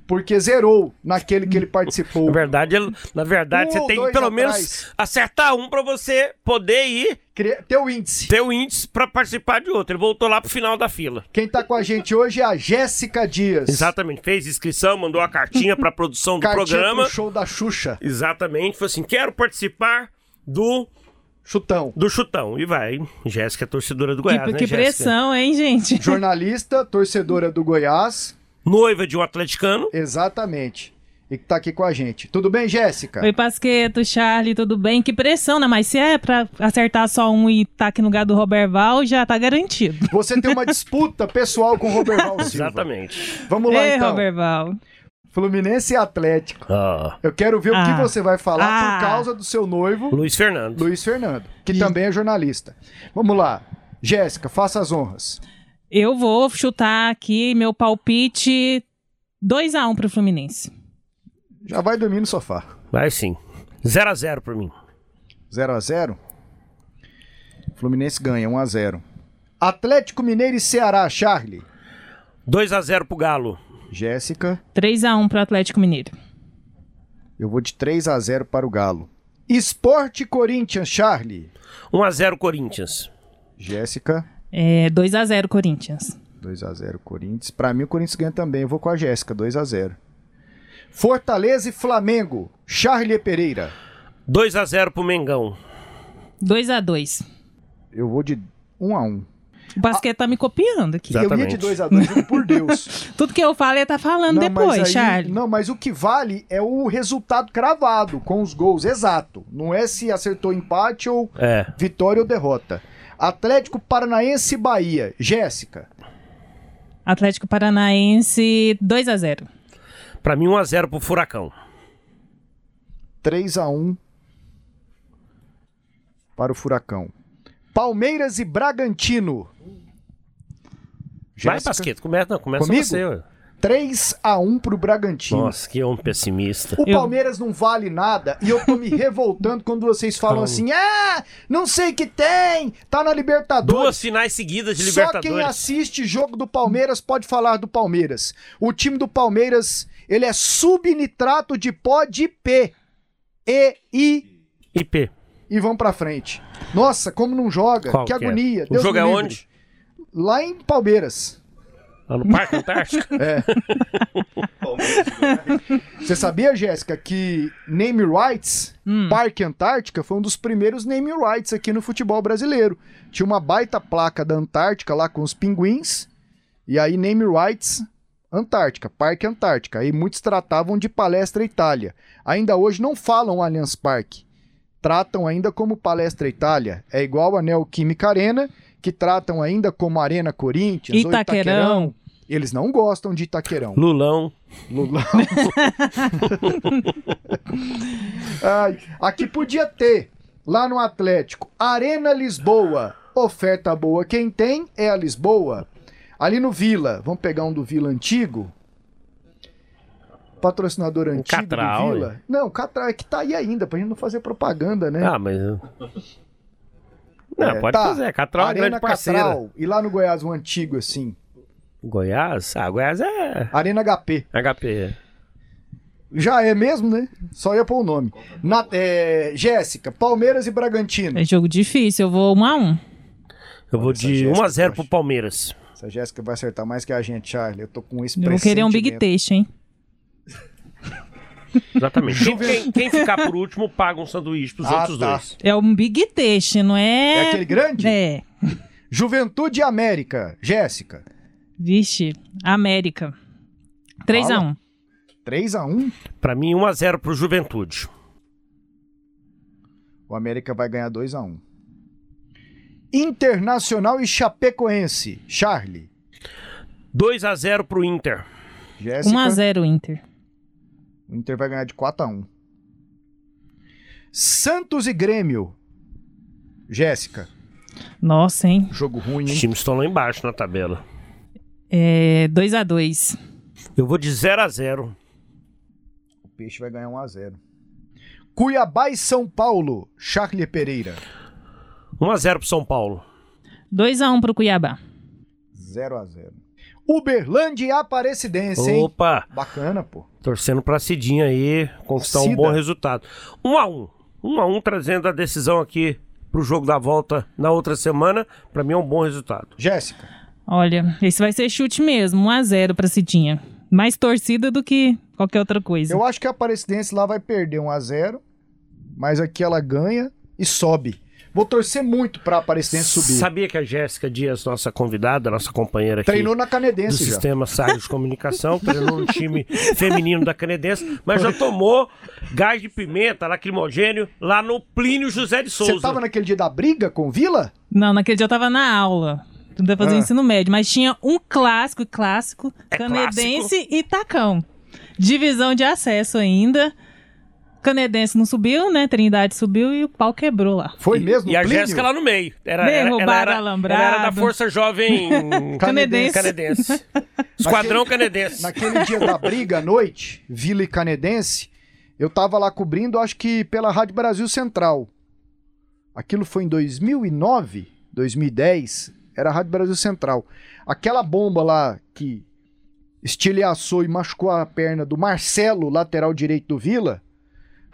porque zerou naquele que ele participou. Na verdade, na verdade Um você tem que pelo atrás. menos acertar um pra você poder ir Cria- Teu índice. ter o índice pra participar de outro. Ele voltou lá pro final da fila. Quem tá com a gente hoje é a Jéssica Dias. Exatamente. Fez inscrição, mandou a cartinha pra produção do Cartinha programa. pro show da Xuxa. Exatamente. Falou assim: quero participar do, Chutão. do chutão. E vai. Jéssica é torcedora do Goiás, que né, que pressão, hein, gente? Jornalista, torcedora do Goiás. Noiva de um atleticano. Exatamente. E que tá aqui com a gente. Tudo bem, Jéssica? Oi, Pasqueto, Charlie, tudo bem? Que pressão, né? Mas se é pra acertar só um e tá aqui no lugar do Roberval, já tá garantido. Você tem uma disputa pessoal com o Roberval Silva. Exatamente. Vamos lá, Ei, então. Roberval. Fluminense e Atlético. Ah, Eu quero ver o que Ah. você vai falar Ah. por causa do seu noivo, Luiz Fernando. Luiz Fernando, que também é jornalista. Vamos lá. Jéssica, faça as honras. Eu vou chutar aqui meu palpite 2x1 pro Fluminense. Já vai dormir no sofá. Vai sim. 0 a 0 por mim. 0 a 0 Fluminense ganha 1 a 0 Atlético Mineiro e Ceará, Charlie. 2 a 0 pro Galo. Jéssica, 3x1 pro Atlético Mineiro. eu vou de 3 a 0 para o Galo. Esporte Corinthians, Charlie. 1 a 0 Corinthians. Jéssica, É 2x0 Corinthians. 2 a 0 Corinthians. Pra mim o Corinthians ganha também. Eu vou com a Jéssica, 2 a 0 Fortaleza e Flamengo, Charlie Pereira. 2 a 0 pro Mengão. 2x2. Eu vou de 1 a 1 O Pasqueto tá me copiando aqui. Eu ia Exatamente. de 2 a 2 juro por Deus. [LAUGHS] Tudo que eu falo, ele tá falando Não, depois, aí- Charlie. Não, mas o que vale é o resultado cravado, com os gols exato. Não é se acertou empate ou É. vitória ou derrota. Atlético Paranaense e Bahia. Jéssica. Atlético Paranaense 2x0. Pra mim, 1 a 0 pro Furacão. 3 a 1 para o Furacão. Palmeiras e Bragantino. Vai, Jéssica. Pasqueto. Começa, não, começa Comigo? você. ué. 3 a 1 pro Bragantino. Nossa, que homem pessimista. O Eu- Palmeiras não vale nada e eu tô me revoltando quando vocês falam Calma. assim: ah, não sei que tem, tá na Libertadores. Duas finais seguidas de Só Libertadores. quem assiste jogo do Palmeiras pode falar do Palmeiras. O time do Palmeiras, ele é subnitrato de pó de P. E, I IP. e vão pra frente. Nossa, como não joga? Qual que é? agonia. O Deus jogo é livre. onde? Lá em Palmeiras. Lá no Parque Antártico? [LAUGHS] É. Você sabia, Jéssica, que name rights, Hum. Parque Antártica, foi um dos primeiros name rights aqui no futebol brasileiro. Tinha uma baita placa da Antártica lá com os pinguins, e aí name rights Antártica, Parque Antártica. Aí muitos tratavam de Palestra Itália. Ainda hoje não falam Allianz Parque. Tratam ainda como Palestra Itália. É igual a Neoquímica Arena, que tratam ainda como Arena Corinthians ou Itaquerão. Itaquerão. Eles não gostam de Itaquerão. Lulão. Lulão. [LAUGHS] Ai, aqui podia ter, lá no Atlético, Arena Lisboa. Oferta boa, quem tem é a Lisboa. Ali no Vila, vamos pegar um do Vila antigo. Patrocinador antigo Catral, do Vila. Não, Catral é que tá aí ainda, pra gente não fazer propaganda, né? Ah, mas. Não, É, pode tá. fazer. Catral é Arena grande parceira. Catral. E lá no Goiás, um antigo assim. Goiás? Ah, Goiás é Arena HP. HP. Já é mesmo, né? Só ia pôr o nome. Na- é, Jéssica, Palmeiras e Bragantino. É jogo difícil, eu vou 1x1. Eu vou Essa de Jéssica, 1x0 eu pro acho. Palmeiras. Essa Jéssica vai acertar mais que a gente, Charlie. Eu tô com esse Eu vou querer um Big. Taste, hein? Exatamente. Quem, quem- quem ficar por último paga um sanduíche pros Ah, outros tá. dois. É um Big Taste, não é? É aquele grande? É. Juventude e América. Jéssica. Vixe, América. 3x1. 3x1. Pra mim, 1x0 pro Juventude. O América vai ganhar 2x1. Internacional e Chapecoense. Charlie. 2x0 pro Inter. Jéssica. 1x0 Inter. O Inter vai ganhar de 4x1. Santos e Grêmio. Jéssica, Nossa, hein? jogo ruim, Os hein? times estão lá embaixo na tabela. É 2x2. Eu vou de 0 a 0 O Peixe vai ganhar 1x0. Cuiabá e São Paulo, Charlie Pereira. 1 a 0 pro São Paulo. 2x1 pro Cuiabá. 0x0. Uberlândia e Aparecidense, hein? Opa, Bacana, pô. Torcendo pra Cidinha aí conquistar um Cida. bom resultado. 1 a 1 1 a 1 trazendo a decisão aqui pro jogo da volta na outra semana. Pra mim é um bom resultado. Jéssica, Olha, esse vai ser chute mesmo. 1x0 pra Cidinha. Mais torcida do que qualquer outra coisa. eu acho que a Aparecidense lá vai perder 1x0, mas aqui ela ganha e sobe. Vou torcer muito pra Aparecidense subir. Sabia que a Jéssica Dias, nossa convidada, nossa companheira aqui Treinou na do Canedense já. Sistema Sagres de Comunicação, treinou no time feminino da Canedense, mas já tomou gás de pimenta, lacrimogênio, lá no Plínio José de Souza. Você tava naquele dia da briga com o Vila? Não, naquele dia eu tava na aula. Tentei fazer Ah. ensino médio, mas tinha um clássico, clássico, É canedense e tacão. Divisão de acesso ainda. Canedense não subiu, né? Trindade subiu e o pau quebrou lá. Foi mesmo? E a? Jéssica lá no meio. Era, era, ela, Derrubaram era, ela era da Força Jovem [LAUGHS] Canedense. Canedense. [LAUGHS] Esquadrão Canedense. Naquele dia da briga à noite, Vila e Canedense, eu tava lá cobrindo, acho que pela Rádio Brasil Central. Aquilo foi em 2009, 2010, era a Rádio Brasil Central. Aquela bomba lá que estilhaçou e machucou a perna do Marcelo, lateral direito do Vila.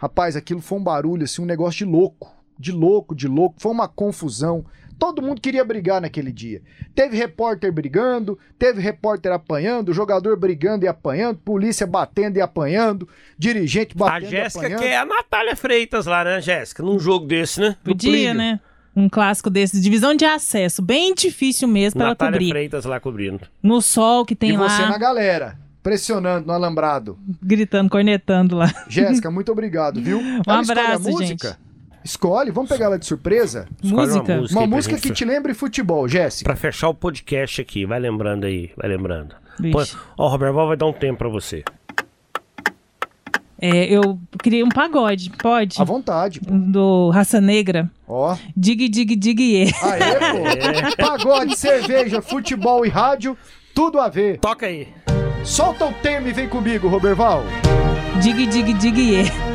Rapaz, aquilo foi um barulho, assim, um negócio de louco. De louco, de louco. Foi uma confusão. Todo mundo queria brigar naquele dia. Teve repórter brigando, teve repórter apanhando, jogador brigando e apanhando, polícia batendo e apanhando, dirigente A batendo e Jéssica apanhando. quer a Natália Freitas lá, né, Jéssica? Num jogo desse, né? Podia, Plínio. né? Um clássico desse. Divisão de acesso. Bem difícil mesmo pra ela Natália cobrir. Freitas lá cobrindo. No sol que tem E você lá, na galera, pressionando no alambrado. gritando, cornetando lá. Jéssica, muito obrigado, viu? [LAUGHS] Um abraço, música? Escolhe, vamos pegar ela de surpresa? Escolhe uma Música? música. Uma música gente que te lembre futebol, Jéssica. Pra fechar o podcast aqui. Vai lembrando aí, vai lembrando. Ó, o Roberval vai dar um tempo pra você. É, eu criei um pagode, pode? À vontade. pô. Do Raça Negra. Ó. Dig, dig, dig, ye. Aê, pô. [LAUGHS] Pagode, cerveja, futebol e rádio, tudo a ver. Toca aí. Solta o tema e vem comigo, Roberval. Dig, dig, dig, ye.